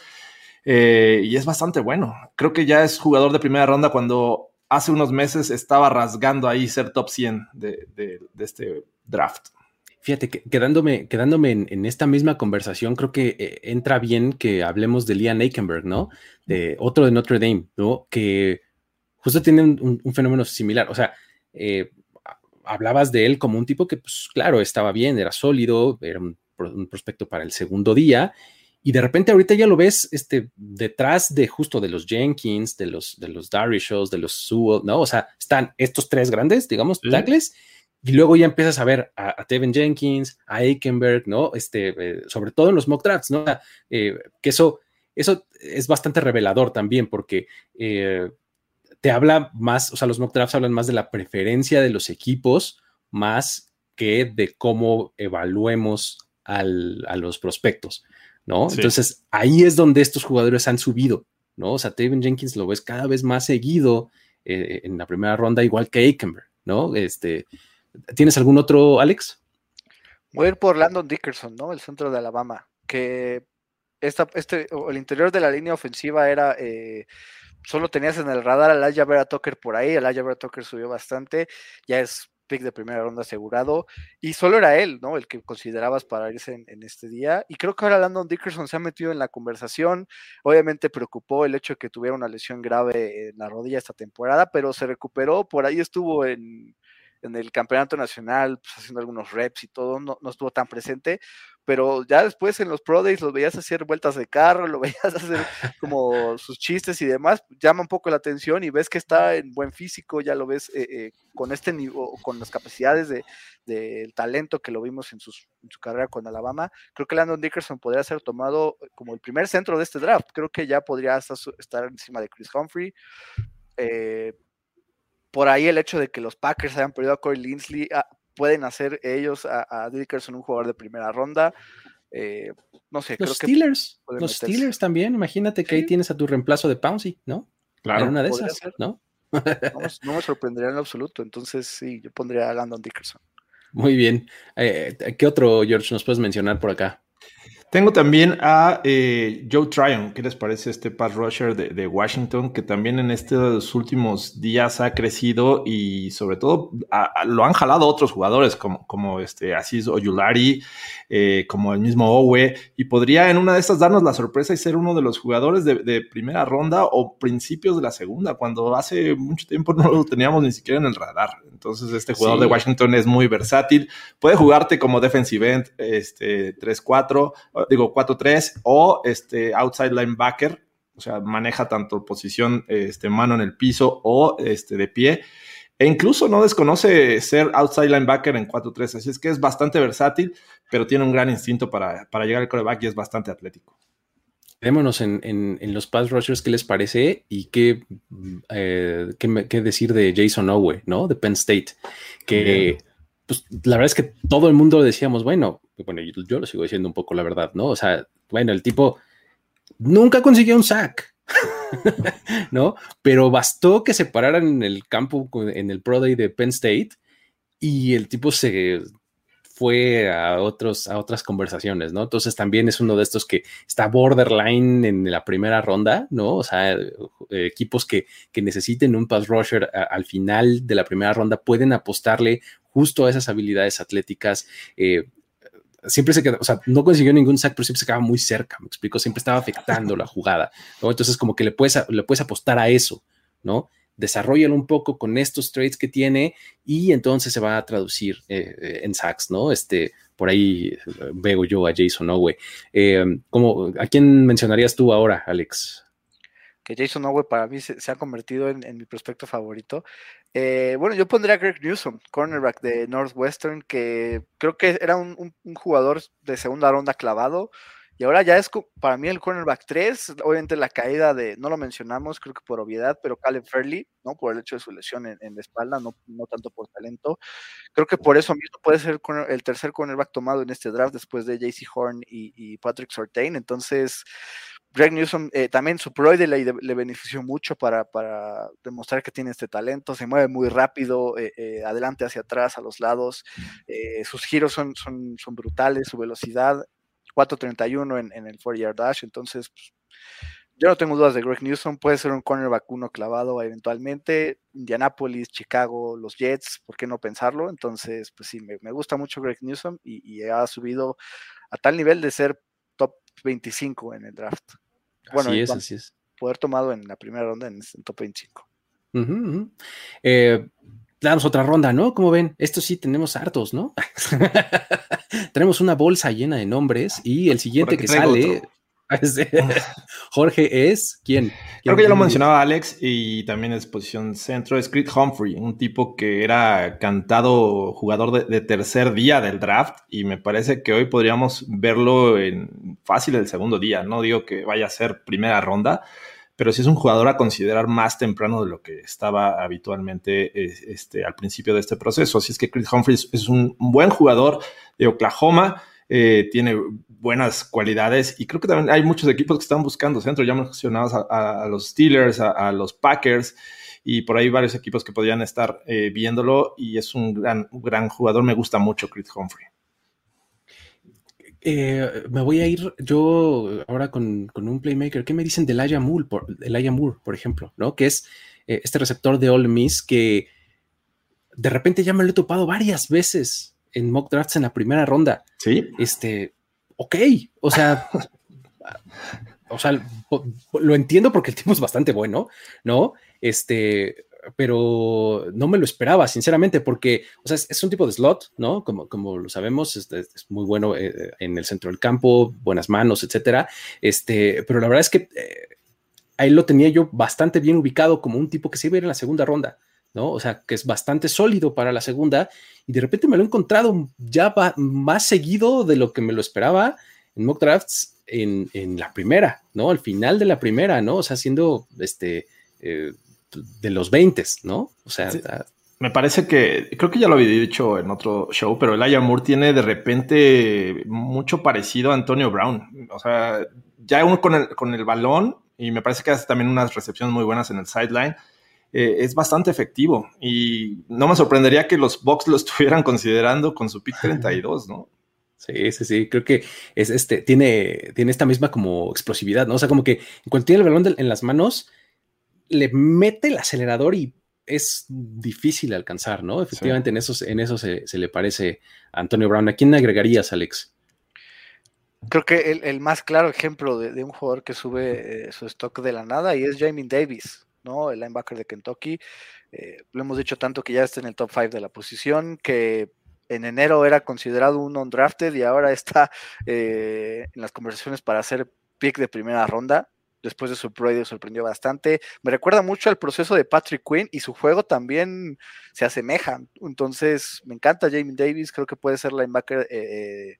Eh, y es bastante bueno. Creo que ya es jugador de primera ronda cuando hace unos meses estaba rasgando ahí ser top 100 de, este draft. Fíjate, que quedándome, quedándome en, esta misma conversación, creo que eh, entra bien que hablemos de Liam Aikenberg, ¿no? De otro de Notre Dame, ¿no? Que justo tiene un, fenómeno similar. O sea, eh, hablabas de él como un tipo que, pues claro, estaba bien, era sólido, era un un prospecto para el segundo día. Y de repente ahorita ya lo ves este, detrás de justo de los Jenkins, de los, de los Darishos, de los Sewell, ¿no? O sea, están estos tres grandes, digamos, tackles, y luego ya empiezas a ver a, Tevin Jenkins, a Aikenberg, ¿no? Este, eh, sobre todo en los mock drafts, ¿no? Eh, que eso, eso es bastante revelador también, porque eh, te habla más, o sea, los mock drafts hablan más de la preferencia de los equipos, más que de cómo evaluemos a los prospectos, ¿no? Entonces ahí es donde estos jugadores han subido, ¿no? O sea, Tevin Jenkins lo ves cada vez más seguido eh, en la primera ronda, igual que Aikenberg, ¿no? Este, ¿Tienes algún otro, Alex? Voy a ir por Landon Dickerson, ¿no? El centro de Alabama, que esta, este, el interior de la línea ofensiva era, eh, solo tenías en el radar al Vera Tucker por ahí, el Vera Tucker subió bastante, ya es pick de primera ronda asegurado, y solo era él, ¿no? El que considerabas para irse en, este día, y creo que ahora Landon Dickerson se ha metido en la conversación, obviamente preocupó el hecho de que tuviera una lesión grave en la rodilla esta temporada, pero se recuperó, por ahí estuvo en en el campeonato nacional, pues, haciendo algunos reps y todo, no, no, estuvo tan presente, pero ya después en los Pro Days lo veías hacer vueltas de carro, lo veías hacer como sus chistes y demás, llama un poco la atención y ves que está en buen físico, ya lo ves eh, eh, con este nivel, con las capacidades de, del talento que lo vimos en, en, su carrera con Alabama, creo que Landon Dickerson podría ser tomado como el primer centro de este draft, creo que ya podría estar encima de Chris Humphrey. Eh, por ahí el hecho de que los Packers hayan perdido a Corey Linsley, ah, pueden hacer ellos a, Dickerson un jugador de primera ronda. Eh, no sé, los Steelers, los Steelers también, imagínate que ahí tienes a tu reemplazo de Pouncy, ¿no? Claro. una de esas, ¿no? no, me sorprendería en absoluto, entonces sí, yo pondría a Landon Dickerson. Muy bien. Eh, ¿Qué otro, George, nos puedes mencionar por acá? Tengo también a eh, Joe Tryon. ¿Qué les parece este pass rusher de, Washington? Que también en estos últimos días ha crecido y sobre todo lo han jalado otros jugadores como, como este Aziz Oyulari, eh, como el mismo Owe. Y podría en una de estas darnos la sorpresa y ser uno de los jugadores de, primera ronda o principios de la segunda, cuando hace mucho tiempo no lo teníamos ni siquiera en el radar. Entonces este jugador de Washington es muy versátil. Puede jugarte como defensive end este, 3-4 digo 4-3 o este outside linebacker, o sea, maneja tanto posición este, mano en el piso o este, de pie. E incluso no desconoce ser outside linebacker en 4-3, así es que es bastante versátil, pero tiene un gran instinto para, llegar al coreback y es bastante atlético. Quedémonos en, los pass rushers, ¿qué les parece? Y qué, eh, qué, decir de Jason Owe, ¿no? De Penn State, que pues la verdad es que todo el mundo decíamos, bueno, bueno, yo, lo sigo diciendo un poco la verdad, ¿no? O sea, bueno, el tipo nunca consiguió un sack, ¿no? Pero bastó que se pararan en el campo, en el Pro Day de Penn State, y el tipo se fue a, otros, a otras conversaciones, ¿no? Entonces también es uno de estos que está borderline en la primera ronda, ¿no? O sea, equipos que, que, necesiten un pass rusher al final de la primera ronda pueden apostarle justo a esas habilidades atléticas. Eh, siempre se quedó, o sea, no consiguió ningún sack, pero siempre se quedaba muy cerca, me explico, siempre estaba afectando la jugada, ¿no? Entonces, como que le puedes, le puedes apostar a eso, ¿no? Desarrollalo un poco con estos traits que tiene y entonces se va a traducir eh, eh, en sacks, ¿no? Este, por ahí veo yo a Jason Owe. como, ¿A quién mencionarías tú ahora, Alex? Jason Owe para mí se, ha convertido en, mi prospecto favorito. Eh, bueno, yo pondría a Greg Newsom, cornerback de Northwestern, que creo que era un, jugador de segunda ronda clavado. Y ahora ya es para mí el cornerback 3, obviamente la caída de, no lo mencionamos, creo que por obviedad, pero Caleb Fairley, ¿no? Por el hecho de su lesión en, la espalda, no, no, tanto por talento. Creo que por eso mismo puede ser el tercer cornerback tomado en este draft después de JC Horn y, y Patrick Sortain. Entonces, Greg Newsom eh, también su proide le, benefició mucho para, demostrar que tiene este talento, se mueve muy rápido, eh, eh, adelante hacia atrás, a los lados, sus giros son, son, son, brutales, su velocidad, 4.31 en, en el 4-yard dash, entonces pues, yo no tengo dudas de Greg Newsom, puede ser un cornerback uno clavado eventualmente, Indianapolis, Chicago, los Jets, ¿por qué no pensarlo? Entonces, pues sí, me, gusta mucho Greg Newsom y ha subido a tal nivel de ser 25 en el draft. Bueno, así es, así es. Poder tomado en la primera ronda en, el top 25. Eh, damos otra ronda, ¿no? Como ven, esto sí tenemos hartos, ¿no? tenemos una bolsa llena de nombres y el siguiente que sale. Jorge es quién? Creo que ya lo mencionaba Alex y también es posición centro, es Creed Humphrey, un tipo que era cantado jugador de, tercer día del draft y me parece que hoy podríamos verlo en fácil el segundo día. No digo que vaya a ser primera ronda, pero sí es un jugador a considerar más temprano de lo que estaba habitualmente este, al principio de este proceso. Así es que Creed Humphrey es un buen jugador de Oklahoma eh, tiene buenas cualidades y creo que también hay muchos equipos que están buscando centro. Ya mencionabas a, a, los Steelers, a, los Packers y por ahí varios equipos que podrían estar eh, viéndolo y es un gran, gran jugador. Me gusta mucho Chris Humphrey. eh, me voy a ir yo ahora con, un playmaker. ¿Qué me dicen de Elijah Moore, por, Moore, por ejemplo? ¿no? Que es este receptor de All Miss que de repente ya me lo he topado varias veces en mock drafts en la primera ronda. Sí. Este, ok, o sea, o sea, lo entiendo porque el tipo es bastante bueno, ¿no? Este, pero no me lo esperaba, sinceramente, porque, o sea, es, un tipo de slot, ¿no? Como, como lo sabemos, es, muy bueno eh, en el centro del campo, buenas manos, etcétera. Este, pero la verdad es que eh, ahí lo tenía yo bastante bien ubicado como un tipo que se iba a ir en la segunda ronda, ¿no? O sea, que es bastante sólido para la segunda y de repente me lo he encontrado ya más seguido de lo que me lo esperaba en mock drafts en, en la primera, ¿no? Al final de la primera, ¿no? O sea, siendo este. Eh, de los 20, ¿no? O sea, me parece que, creo que ya lo había dicho en otro show, pero el Moore tiene de repente mucho parecido a Antonio Brown. O sea, ya uno con el, con el balón, y me parece que hace también unas recepciones muy buenas en el sideline, eh, es bastante efectivo. Y no me sorprendería que los Bucks lo estuvieran considerando con su pick 32, ¿no? Sí, sí, sí, creo que es este, tiene, tiene esta misma como explosividad, ¿no? O sea, como que cuando tiene el balón en las manos, le mete el acelerador y es difícil alcanzar, ¿no? Efectivamente, en eso, en eso se, le parece a Antonio Brown. ¿A quién agregarías, Alex? Creo que el, más claro ejemplo de, un jugador que sube eh, su stock de la nada y es Jamie Davis, ¿no? El linebacker de Kentucky. Eh, lo hemos dicho tanto que ya está en el top 5 de la posición, que en enero era considerado un undrafted y ahora está eh, en las conversaciones para hacer pick de primera ronda después de su Pro sorprendió bastante. Me recuerda mucho al proceso de Patrick Quinn y su juego también se asemeja. Entonces, me encanta Jamie Davis, creo que puede ser linebacker eh,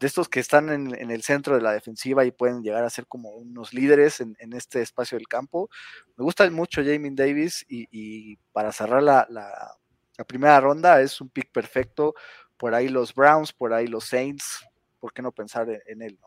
de estos que están en, el centro de la defensiva y pueden llegar a ser como unos líderes en, este espacio del campo. Me gusta mucho Jamie Davis y, para cerrar la, primera ronda es un pick perfecto. Por ahí los Browns, por ahí los Saints, ¿por qué no pensar en, él?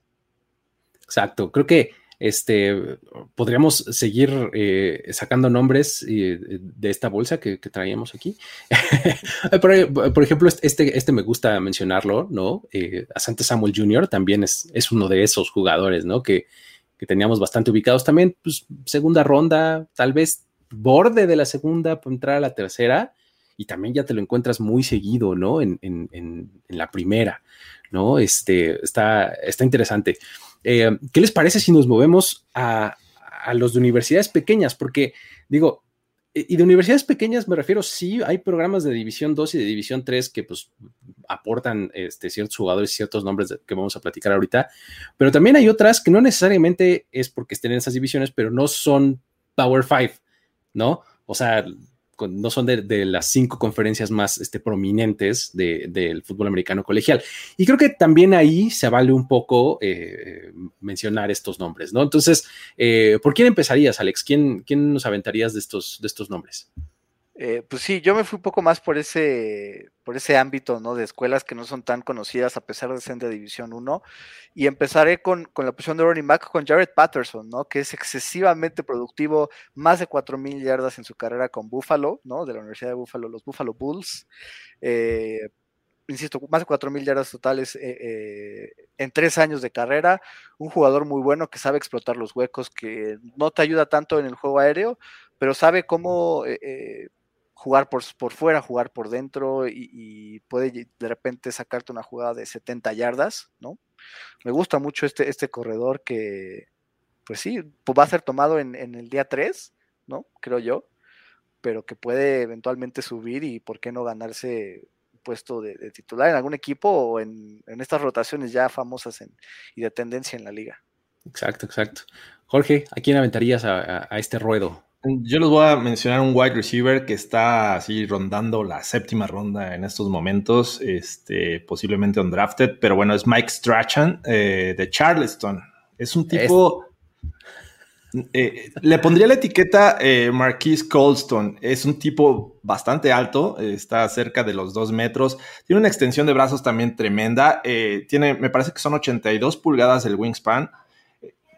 Exacto, creo que este, podríamos seguir eh, sacando nombres eh, de esta bolsa que, traíamos aquí. por, ejemplo, este, este me gusta mencionarlo, ¿no? Eh, Asante Samuel Jr. también es, es, uno de esos jugadores, ¿no? Que, teníamos bastante ubicados también, pues segunda ronda, tal vez borde de la segunda para entrar a la tercera y también ya te lo encuentras muy seguido, ¿no? En, la primera, ¿no? Este, está, está interesante. Eh, ¿Qué les parece si nos movemos a, los de universidades pequeñas? Porque digo, y de universidades pequeñas me refiero, sí, hay programas de División 2 y de División 3 que pues aportan este, ciertos jugadores, ciertos nombres que vamos a platicar ahorita, pero también hay otras que no necesariamente es porque estén en esas divisiones, pero no son Power 5, ¿no? O sea, no son de, las cinco conferencias más este, prominentes del fútbol americano colegial. Y creo que también ahí se vale un poco eh, mencionar estos nombres, ¿no? Entonces, eh, ¿por quién empezarías, Alex? ¿Quién, ¿Quién nos aventarías de estos, de estos nombres? Eh, pues sí, yo me fui un poco más por ese, por ese ámbito, ¿no? De escuelas que no son tan conocidas a pesar de ser de División 1. Y empezaré con, la posición de running back con Jared Patterson, ¿no? Que es excesivamente productivo, más de 4.000 yardas en su carrera con Buffalo, ¿no? De la Universidad de Buffalo, los Buffalo Bulls. Eh, insisto, más de 4.000 yardas totales eh, en tres años de carrera. Un jugador muy bueno que sabe explotar los huecos, que no te ayuda tanto en el juego aéreo, pero sabe cómo jugar por, por fuera, jugar por dentro y, puede de repente sacarte una jugada de 70 yardas, ¿no? Me gusta mucho este, este corredor que, pues sí, pues va a ser tomado en, el día 3, ¿no? Creo yo, pero que puede eventualmente subir y por qué no ganarse puesto de, titular en algún equipo o en, estas rotaciones ya famosas y de tendencia en la liga. Exacto, exacto. Jorge, ¿a quién aventarías a este ruedo? Yo les voy a mencionar un wide receiver que está así rondando la séptima ronda en estos momentos, este, posiblemente undrafted, pero bueno, es Mike Strachan eh, de Charleston. Es un tipo... Eh, le pondría la etiqueta eh, Marquise Colston. Es un tipo bastante alto, está cerca de los dos metros. Tiene una extensión de brazos también tremenda. tiene, me parece que son 82 pulgadas el wingspan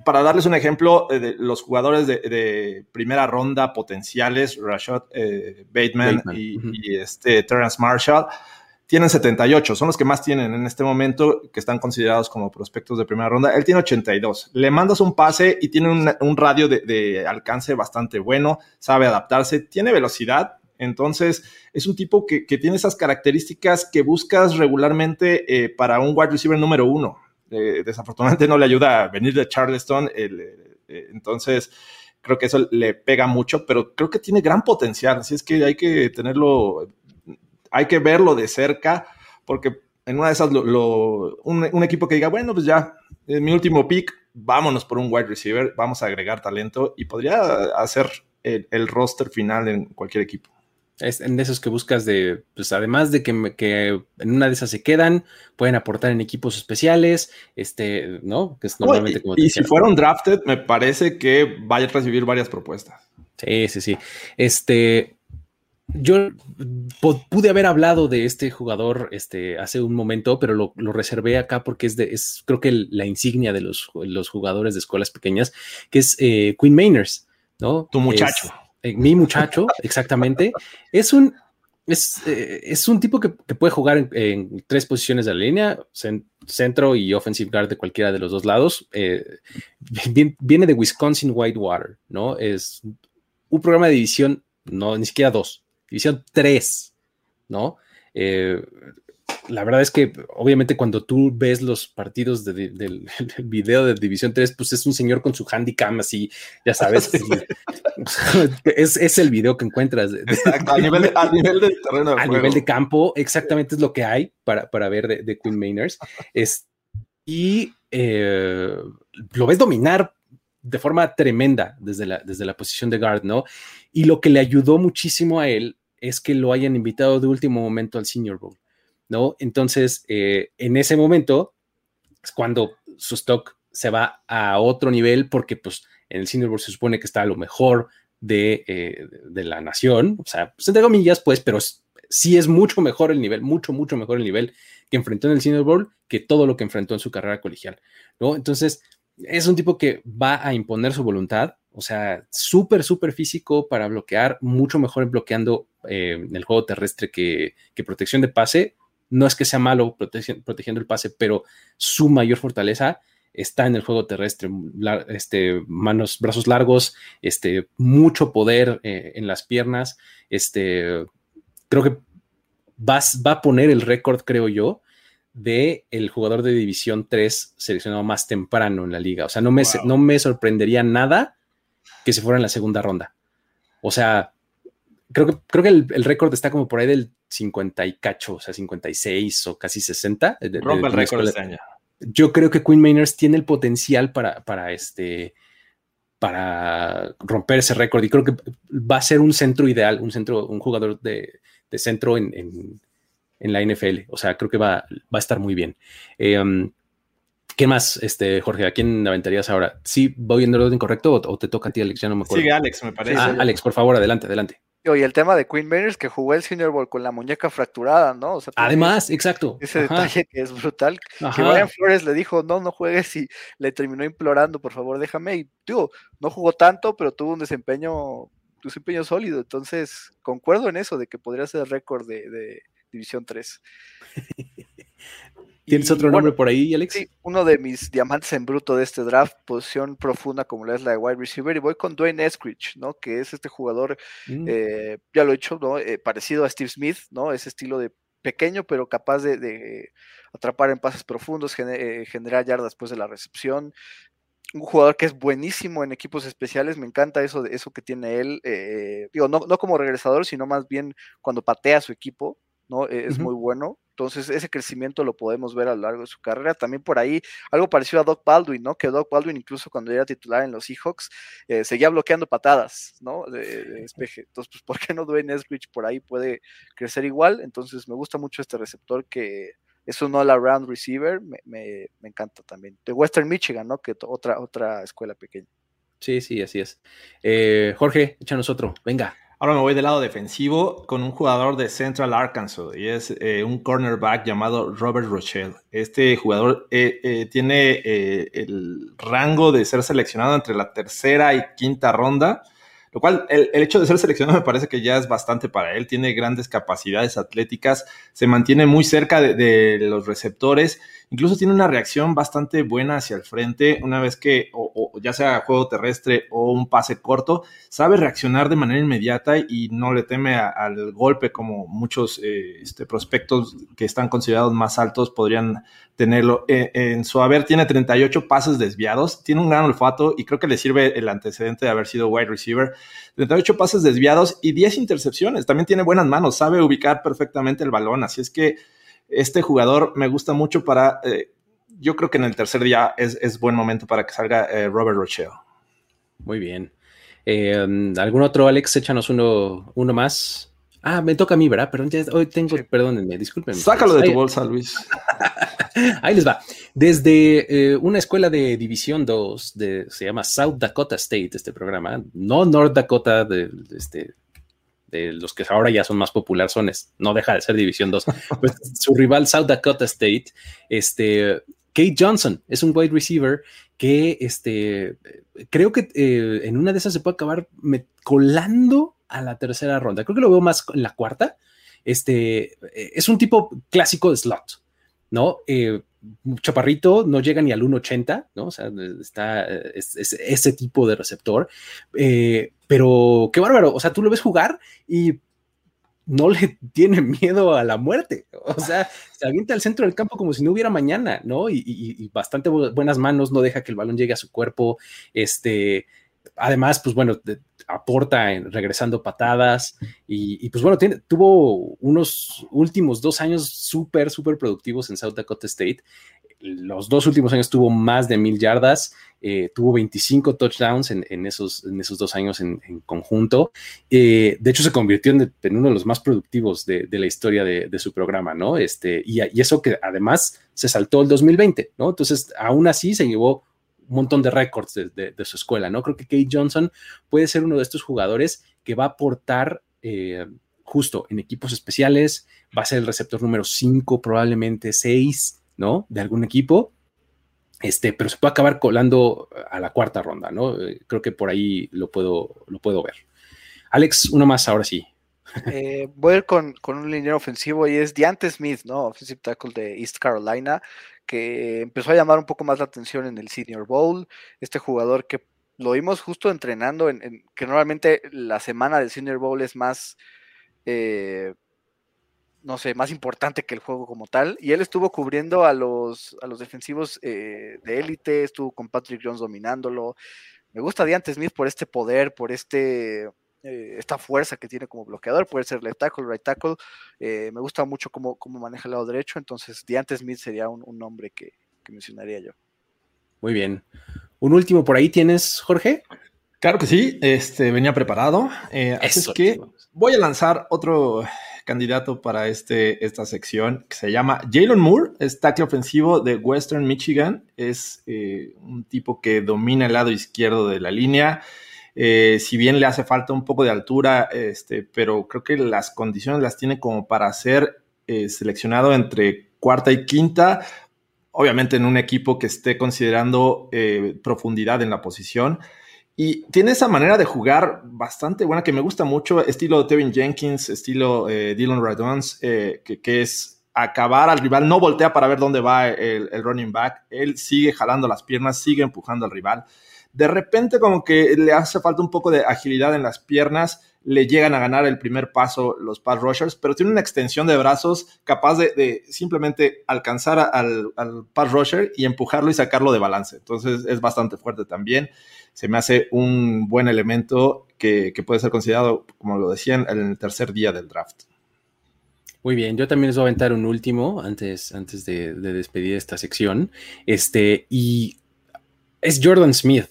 para darles un ejemplo, eh, de los jugadores de, primera ronda potenciales, Rashad eh, Bateman, Y, este Terrence Marshall, tienen 78, son los que más tienen en este momento, que están considerados como prospectos de primera ronda. Él tiene 82. Le mandas un pase y tiene un, radio de, alcance bastante bueno, sabe adaptarse, tiene velocidad. Entonces, es un tipo que, tiene esas características que buscas regularmente eh, para un wide receiver número uno. Eh, desafortunadamente no le ayuda a venir de Charleston. Eh, entonces, creo que eso le pega mucho, pero creo que tiene gran potencial. Así es que hay que tenerlo hay que verlo de cerca, porque en una de esas, un, equipo que diga, bueno, pues ya, es mi último pick, vámonos por un wide receiver, vamos a agregar talento y podría hacer el, roster final en cualquier equipo. Es en esos que buscas de, pues además de que, que, en una de esas se quedan, pueden aportar en equipos especiales, este, ¿no? Que es normalmente como y, y si fueron drafted, me parece que vaya a recibir varias propuestas. Sí, sí, sí. Este, yo pude haber hablado de este jugador este, hace un momento, pero lo, reservé acá porque es, de, es creo que la insignia de los, los, jugadores de escuelas pequeñas, que es eh, Queen Mainers, ¿no? Tu muchacho. Eh, mi muchacho, exactamente. Es un, es, eh, es un tipo que, puede jugar en, tres posiciones de la línea, centro y offensive guard de cualquiera de los dos lados. viene de Wisconsin Whitewater, ¿no? Es un programa de división, no, ni siquiera dos, División 3, ¿no? La verdad es que obviamente cuando tú ves los partidos del, video de División 3, pues es un señor con su handicam así, ya sabes, es, el video que encuentras. a nivel, de, terreno. a nivel de campo, exactamente es lo que hay para, para ver de, Queen Mainers. Es, y eh, lo ves dominar de forma tremenda desde la, desde la posición de guard, ¿no? Y lo que le ayudó muchísimo a él es que lo hayan invitado de último momento al Senior Bowl, ¿no? Entonces, eh, en ese momento es cuando su stock se va a otro nivel porque, pues, en el Bowl se supone que está a lo mejor de, eh, de la nación, o sea, pues, entre comillas, pues, pero sí es mucho mejor el nivel, mucho, mucho mejor el nivel que enfrentó en el Senior Bowl que todo lo que enfrentó en su carrera colegial, ¿no? Entonces, es un tipo que va a imponer su voluntad, o sea, súper, súper físico para bloquear, mucho mejor bloqueando eh, el juego terrestre que, protección de pase. No es que sea malo protegiendo el pase, pero su mayor fortaleza está en el juego terrestre, este, manos, brazos largos, este, mucho poder eh, en las piernas. Este, creo que va, va a poner el récord, creo yo, de el jugador de División 3 seleccionado más temprano en la liga. O sea, no me, no me sorprendería nada que se fuera en la segunda ronda. O sea, creo que, creo que el, récord está como por ahí del 50 y cacho, o sea, 56 o casi 60. Rompe el récord este año. Yo creo que Queen Mainers tiene el potencial para, para este para romper ese récord y creo que va a ser un centro ideal, un centro, un jugador de, centro en, en la NFL. O sea, creo que va, va a estar muy bien. Eh, um, ¿Qué más, este, Jorge? ¿A quién aventarías ahora? ¿Sí voy en el orden correcto o, te toca a ti, Alex? Ya no me acuerdo. Sigue Alex, me parece. Ah, Alex, por favor, adelante, adelante. Y el tema de Queen Mainers que jugó el Senior Bowl con la muñeca fracturada, ¿no? Además, exacto. Ese detalle que es brutal. Que Brian Flores le dijo, no, no juegues y le terminó implorando, por favor, déjame. Y, digo, no jugó tanto, pero tuvo un desempeño, desempeño sólido. Entonces, concuerdo en eso, de que podría ser el récord de División 3. ¿Tienes otro nombre por ahí, Alex? Sí, uno de mis diamantes en bruto de este draft, posición profunda como la es la de wide receiver, y voy con Dwayne Eskridge, ¿no? Que es este jugador, mm. eh, ya lo he dicho, ¿no? Eh, parecido a Steve Smith, ¿no? Ese estilo de pequeño, pero capaz de, atrapar en pases profundos, eh, generar yardas después de la recepción. Un jugador que es buenísimo en equipos especiales, me encanta eso, de eso que tiene él, digo, no, no como regresador, sino más bien cuando patea a su equipo, ¿no? E, es muy bueno. Entonces, ese crecimiento lo podemos ver a lo largo de su carrera. También por ahí, algo parecido a Doc Baldwin, ¿no? Que Doc Baldwin, incluso cuando era titular en los Seahawks, eh, seguía bloqueando patadas, ¿no? De, despeje. Entonces, pues, ¿por qué no Dwayne Eskridge por ahí puede crecer igual? Entonces, me gusta mucho este receptor que es un all-around receiver, me, me, encanta también. De Western Michigan, ¿no? Que otra, otra escuela pequeña. Sí, sí, así es. Eh, Jorge, échanos otro, venga. Ahora me voy del lado defensivo con un jugador de Central Arkansas y es eh, un cornerback llamado Robert Rochelle. Este jugador eh, eh, tiene el rango de ser seleccionado entre la tercera y quinta ronda. Lo cual el, hecho de ser seleccionado me parece que ya es bastante para él, tiene grandes capacidades atléticas, se mantiene muy cerca de, los receptores, incluso tiene una reacción bastante buena hacia el frente, una vez que, o, ya sea juego terrestre o un pase corto, sabe reaccionar de manera inmediata y no le teme al golpe como muchos eh, este, prospectos que están considerados más altos podrían tenerlo. Eh, en su haber tiene 38 pases desviados, tiene un gran olfato y creo que le sirve el antecedente de haber sido wide receiver. 38 pases desviados y 10 intercepciones. También tiene buenas manos, sabe ubicar perfectamente el balón. Así es que este jugador me gusta mucho para... Eh, yo creo que en el tercer día es, buen momento para que salga eh, Robert Rochelle. Muy bien. ¿Algún otro, Alex? Échanos uno, uno más. Ah, me toca a mí, ¿verdad? Perdón, ya hoy tengo, perdónenme, discúlpenme. Sácalo de tu bolsa, Luis. Ahí les va. Desde eh, una escuela de División 2, de, se llama South Dakota State, este programa, no North Dakota, de, este, de los que ahora ya son más populares, no deja de ser División 2. Pues, su rival South Dakota State, este, Kate Johnson, es un wide receiver que este, creo que eh, en una de esas se puede acabar colando a la tercera ronda. Creo que lo veo más en la cuarta. Este eh, es un tipo clásico de slot, ¿no? Eh, chaparrito, no llega ni al 1.80, ¿no? O sea, está es, ese tipo de receptor. Eh, pero qué bárbaro. O sea, tú lo ves jugar y no le tiene miedo a la muerte. O sea, se avienta al centro del campo como si no hubiera mañana, ¿no? Y, y, bastante buenas manos, no deja que el balón llegue a su cuerpo. Este, además, pues bueno, aporta en, regresando patadas y, pues bueno, tuvo unos últimos dos años súper, súper productivos en South Dakota State. Los dos últimos años tuvo más de mil yardas, eh, tuvo 25 touchdowns en, esos, dos años en, conjunto. Eh, de hecho, se convirtió en, uno de los más productivos de, la historia de, su programa, ¿no? Este, y, eso que además se saltó el 2020, ¿no? Entonces, aún así se llevó un montón de récords de, su escuela, ¿no? Creo que Kate Johnson puede ser uno de estos jugadores que va a aportar eh, justo en equipos especiales, va a ser el receptor número 5, probablemente 6, ¿no? De algún equipo, este, pero se puede acabar colando a la cuarta ronda, ¿no? Eh, creo que por ahí lo puedo, lo puedo ver. Alex, uno más ahora sí. Eh, voy a ir con, con, un liniero ofensivo y es Deante Smith, ¿no? Offensive tackle de East Carolina que empezó a llamar un poco más la atención en el Senior Bowl. Este jugador que lo vimos justo entrenando, en, que normalmente la semana del Senior Bowl es más, eh, no sé, más importante que el juego como tal. Y él estuvo cubriendo a los, a los defensivos eh, de élite, estuvo con Patrick Jones dominándolo. Me gusta Deante Smith por este poder, por este eh, esta fuerza que tiene como bloqueador, puede ser left tackle, right tackle. Eh, me gusta mucho cómo, cómo, maneja el lado derecho, entonces Deante Smith sería un, nombre que, mencionaría yo. Muy bien. Un último por ahí tienes, Jorge. Claro que sí, este, venía preparado. Eh, así es que voy a lanzar otro candidato para este, esta sección que se llama Jalen Moore, es tackle ofensivo de Western Michigan. Es un tipo que domina el lado izquierdo de la línea. Eh, si bien le hace falta un poco de altura, este, pero creo que las condiciones las tiene como para ser eh, seleccionado entre cuarta y quinta, obviamente en un equipo que esté considerando eh, profundidad en la posición. Y tiene esa manera de jugar bastante buena que me gusta mucho, estilo Tevin Jenkins, estilo Dylan Radons, que, es acabar al rival, no voltea para ver dónde va el running back, él sigue jalando las piernas, sigue empujando al rival de repente como que le hace falta un poco de agilidad en las piernas, le llegan a ganar el primer paso los pass rushers, pero tiene una extensión de brazos capaz de, simplemente alcanzar al, pass rusher y empujarlo y sacarlo de balance. Entonces es bastante fuerte también. Se me hace un buen elemento que, puede ser considerado, como lo decían, en el tercer día del draft. Muy bien, yo también les voy a aventar un último antes, antes de, de despedir esta sección. Este, y es Jordan Smith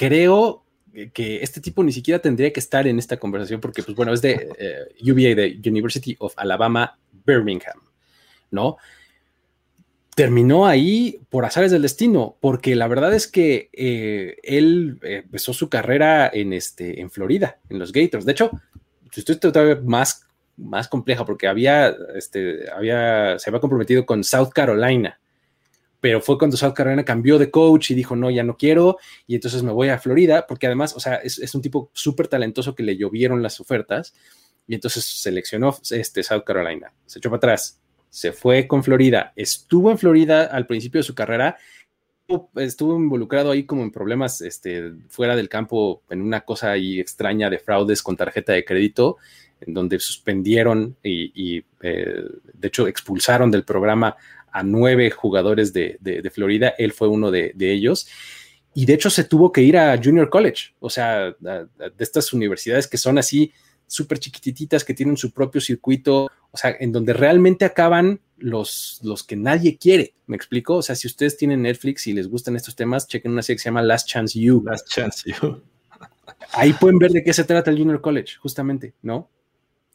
creo que este tipo ni siquiera tendría que estar en esta conversación porque, pues bueno, es de eh, UVA, de University of Alabama, Birmingham, ¿no? Terminó ahí por azares del destino, porque la verdad es que eh, él empezó su carrera en, este, en Florida, en los Gators. De hecho, esto es todavía más, más compleja porque había, este, había, se había comprometido con South Carolina pero fue cuando South Carolina cambió de coach y dijo, no, ya no quiero, y entonces me voy a Florida, porque además, o sea, es, un tipo súper talentoso que le llovieron las ofertas, y entonces seleccionó este South Carolina, se echó para atrás, se fue con Florida, estuvo en Florida al principio de su carrera, estuvo involucrado ahí como en problemas este, fuera del campo, en una cosa ahí extraña de fraudes con tarjeta de crédito, en donde suspendieron y, eh, de hecho expulsaron del programa a nueve jugadores de, Florida, él fue uno de, ellos. Y de hecho se tuvo que ir a Junior College, o sea, de estas universidades que son así súper chiquititas, que tienen su propio circuito, o sea, en donde realmente acaban los, los que nadie quiere. ¿Me explico? O sea, si ustedes tienen Netflix y les gustan estos temas, chequen una serie que se llama Last Chance You. Last Chance You. Ahí pueden ver de qué se trata el Junior College, justamente, ¿no?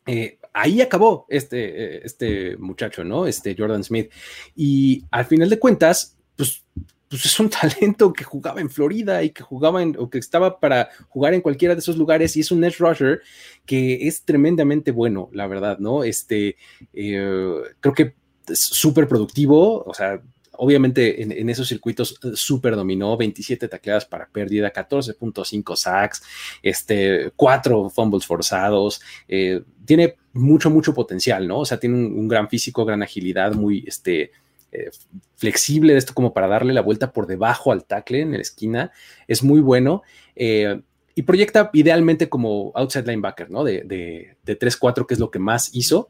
Eh, ahí acabó este, eh, este muchacho, ¿no? Este Jordan Smith. Y al final de cuentas, pues, pues es un talento que jugaba en Florida y que jugaba en, o que estaba para jugar en cualquiera de esos lugares y es un edge rusher que es tremendamente bueno, la verdad, ¿no? Este, eh, creo que es súper productivo, o sea, obviamente en, esos circuitos eh, súper dominó, 27 tacleadas para pérdida, 14.5 sacks, este, 4 fumbles forzados, eh, tiene mucho, mucho potencial, ¿no? O sea, tiene un, gran físico, gran agilidad, muy, este, eh, flexible de esto como para darle la vuelta por debajo al tackle en la esquina, es muy bueno. y proyecta idealmente como outside linebacker, ¿no? De, de, de 3-4, que es lo que más hizo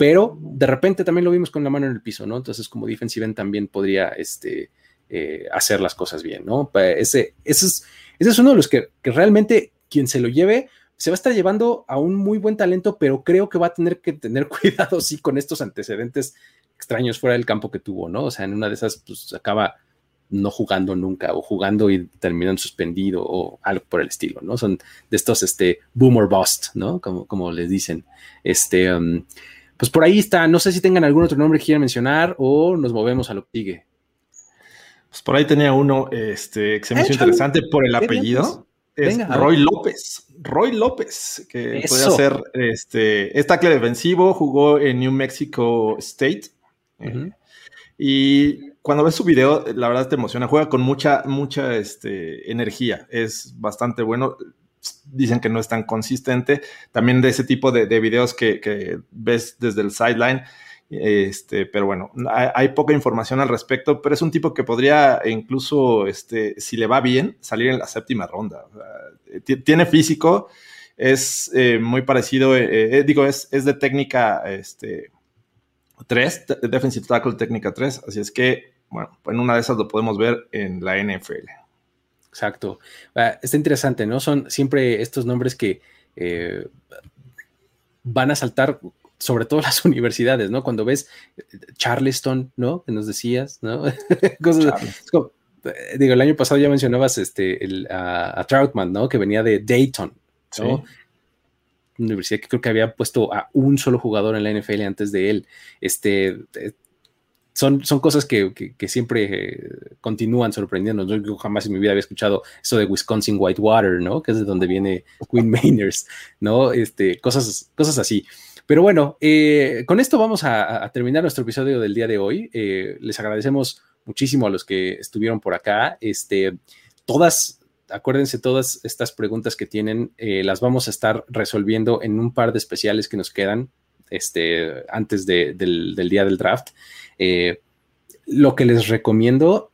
pero de repente también lo vimos con la mano en el piso, ¿no? Entonces, como defensive también podría este, eh, hacer las cosas bien, ¿no? Ese, ese, es, ese es uno de los que, realmente quien se lo lleve se va a estar llevando a un muy buen talento, pero creo que va a tener que tener cuidado, sí, con estos antecedentes extraños fuera del campo que tuvo, ¿no? O sea, en una de esas, pues acaba no jugando nunca o jugando y terminando suspendido o algo por el estilo, ¿no? Son de estos, este, boomer bust, ¿no? Como, como les dicen. Este, um, pues por ahí está. No sé si tengan algún otro nombre que quieran mencionar o nos movemos a lo que sigue. Pues por ahí tenía uno este, que se me hizo interesante por el apellido. Es Roy López. Roy López, que puede ser este, es tackle defensivo, jugó en New Mexico State. Eh, y cuando ves su video, la verdad te emociona. Juega con mucha, mucha este, energía. Es bastante bueno dicen que no es tan consistente. También de ese tipo de, videos que, ves desde el sideline. Este, pero bueno, hay, poca información al respecto, pero es un tipo que podría incluso, este, si le va bien, salir en la séptima ronda. tiene físico, es eh, muy parecido, eh, eh, digo, es, es, de técnica este, 3, Defensive Tackle técnica 3, así es que, bueno, en una de esas lo podemos ver en la NFL. Exacto. Ah, está interesante, ¿no? Son siempre estos nombres que eh, van a saltar, sobre todo las universidades, ¿no? Cuando ves eh, Charleston, ¿no? Que nos decías, ¿no? Eh, digo, el año pasado ya mencionabas este, a, Troutman, ¿no? Que venía de Dayton, ¿no? universidad que creo que había puesto a un solo jugador en la NFL antes de él. Este, son, son cosas que, siempre eh, continúan sorprendiendo. Yo jamás en mi vida había escuchado eso de Wisconsin Whitewater, ¿no? Que es de donde viene Queen Mainers, ¿no? Este, cosas, cosas así. Pero bueno, eh, con esto vamos a, terminar nuestro episodio del día de hoy. Eh, les agradecemos muchísimo a los que estuvieron por acá. Este, todas, acuérdense, todas estas preguntas que tienen, las vamos a estar resolviendo en un par de especiales que nos quedan este, antes del, del, día del draft. Eh, lo que les recomiendo,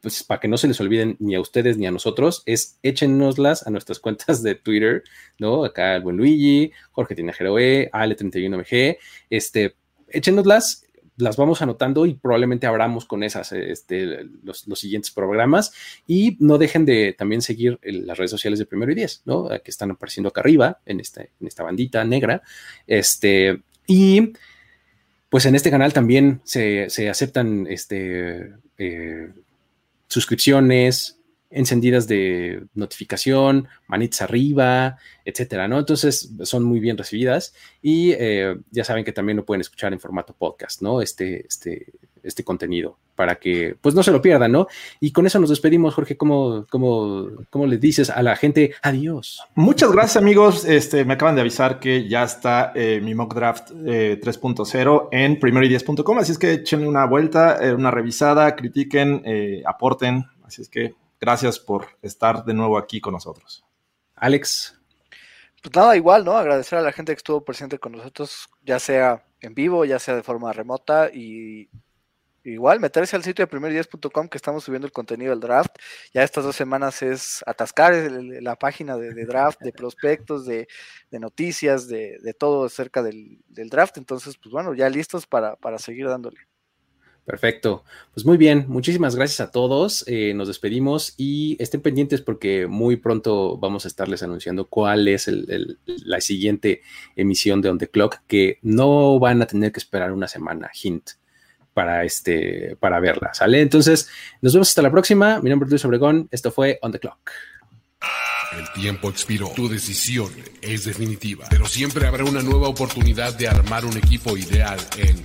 pues para que no se les olviden ni a ustedes ni a nosotros, es échenoslas a nuestras cuentas de Twitter, ¿no? Acá el buen Luigi, Jorge Tinajero E, Ale31MG, este, échenoslas las vamos anotando y probablemente abramos con esas este, los, siguientes programas. Y no dejen de también seguir las redes sociales de Primero y Diez, ¿no? Que están apareciendo acá arriba, en, este, en esta bandita negra. Este, y pues en este canal también se, aceptan este, eh, suscripciones, encendidas de notificación, manitas arriba, etcétera, ¿no? Entonces son muy bien recibidas y eh, ya saben que también lo pueden escuchar en formato podcast, ¿no? Este, este, este contenido. para que pues no se lo pierdan, ¿no? Y con eso nos despedimos, Jorge, ¿cómo, cómo, cómo le dices a la gente adiós? Muchas gracias amigos, este, me acaban de avisar que ya está eh, mi mock draft 3.0 eh, en primero10.com, así es que echen una vuelta, eh, una revisada, critiquen, aporten, así es que gracias por estar de nuevo aquí con nosotros. Alex. Pues nada, igual, ¿no? Agradecer a la gente que estuvo presente con nosotros, ya sea en vivo, ya sea de forma remota y igual meterse al sitio de primer10.com que estamos subiendo el contenido del draft. Ya estas dos semanas es atascar la página de, draft, de prospectos, de, noticias, de, todo acerca del, draft. Entonces, pues bueno, ya listos para, seguir dándole. Perfecto. Pues muy bien, muchísimas gracias a todos. Eh, nos despedimos y estén pendientes porque muy pronto vamos a estarles anunciando cuál es la siguiente emisión de On the Clock, que no van a tener que esperar una semana, hint para, este, para verla, ¿sale? Entonces, nos vemos hasta la próxima. Mi nombre es Luis Obregón. Esto fue On the Clock. El tiempo expiró. Tu decisión es definitiva. Pero siempre habrá una nueva oportunidad de armar un equipo ideal en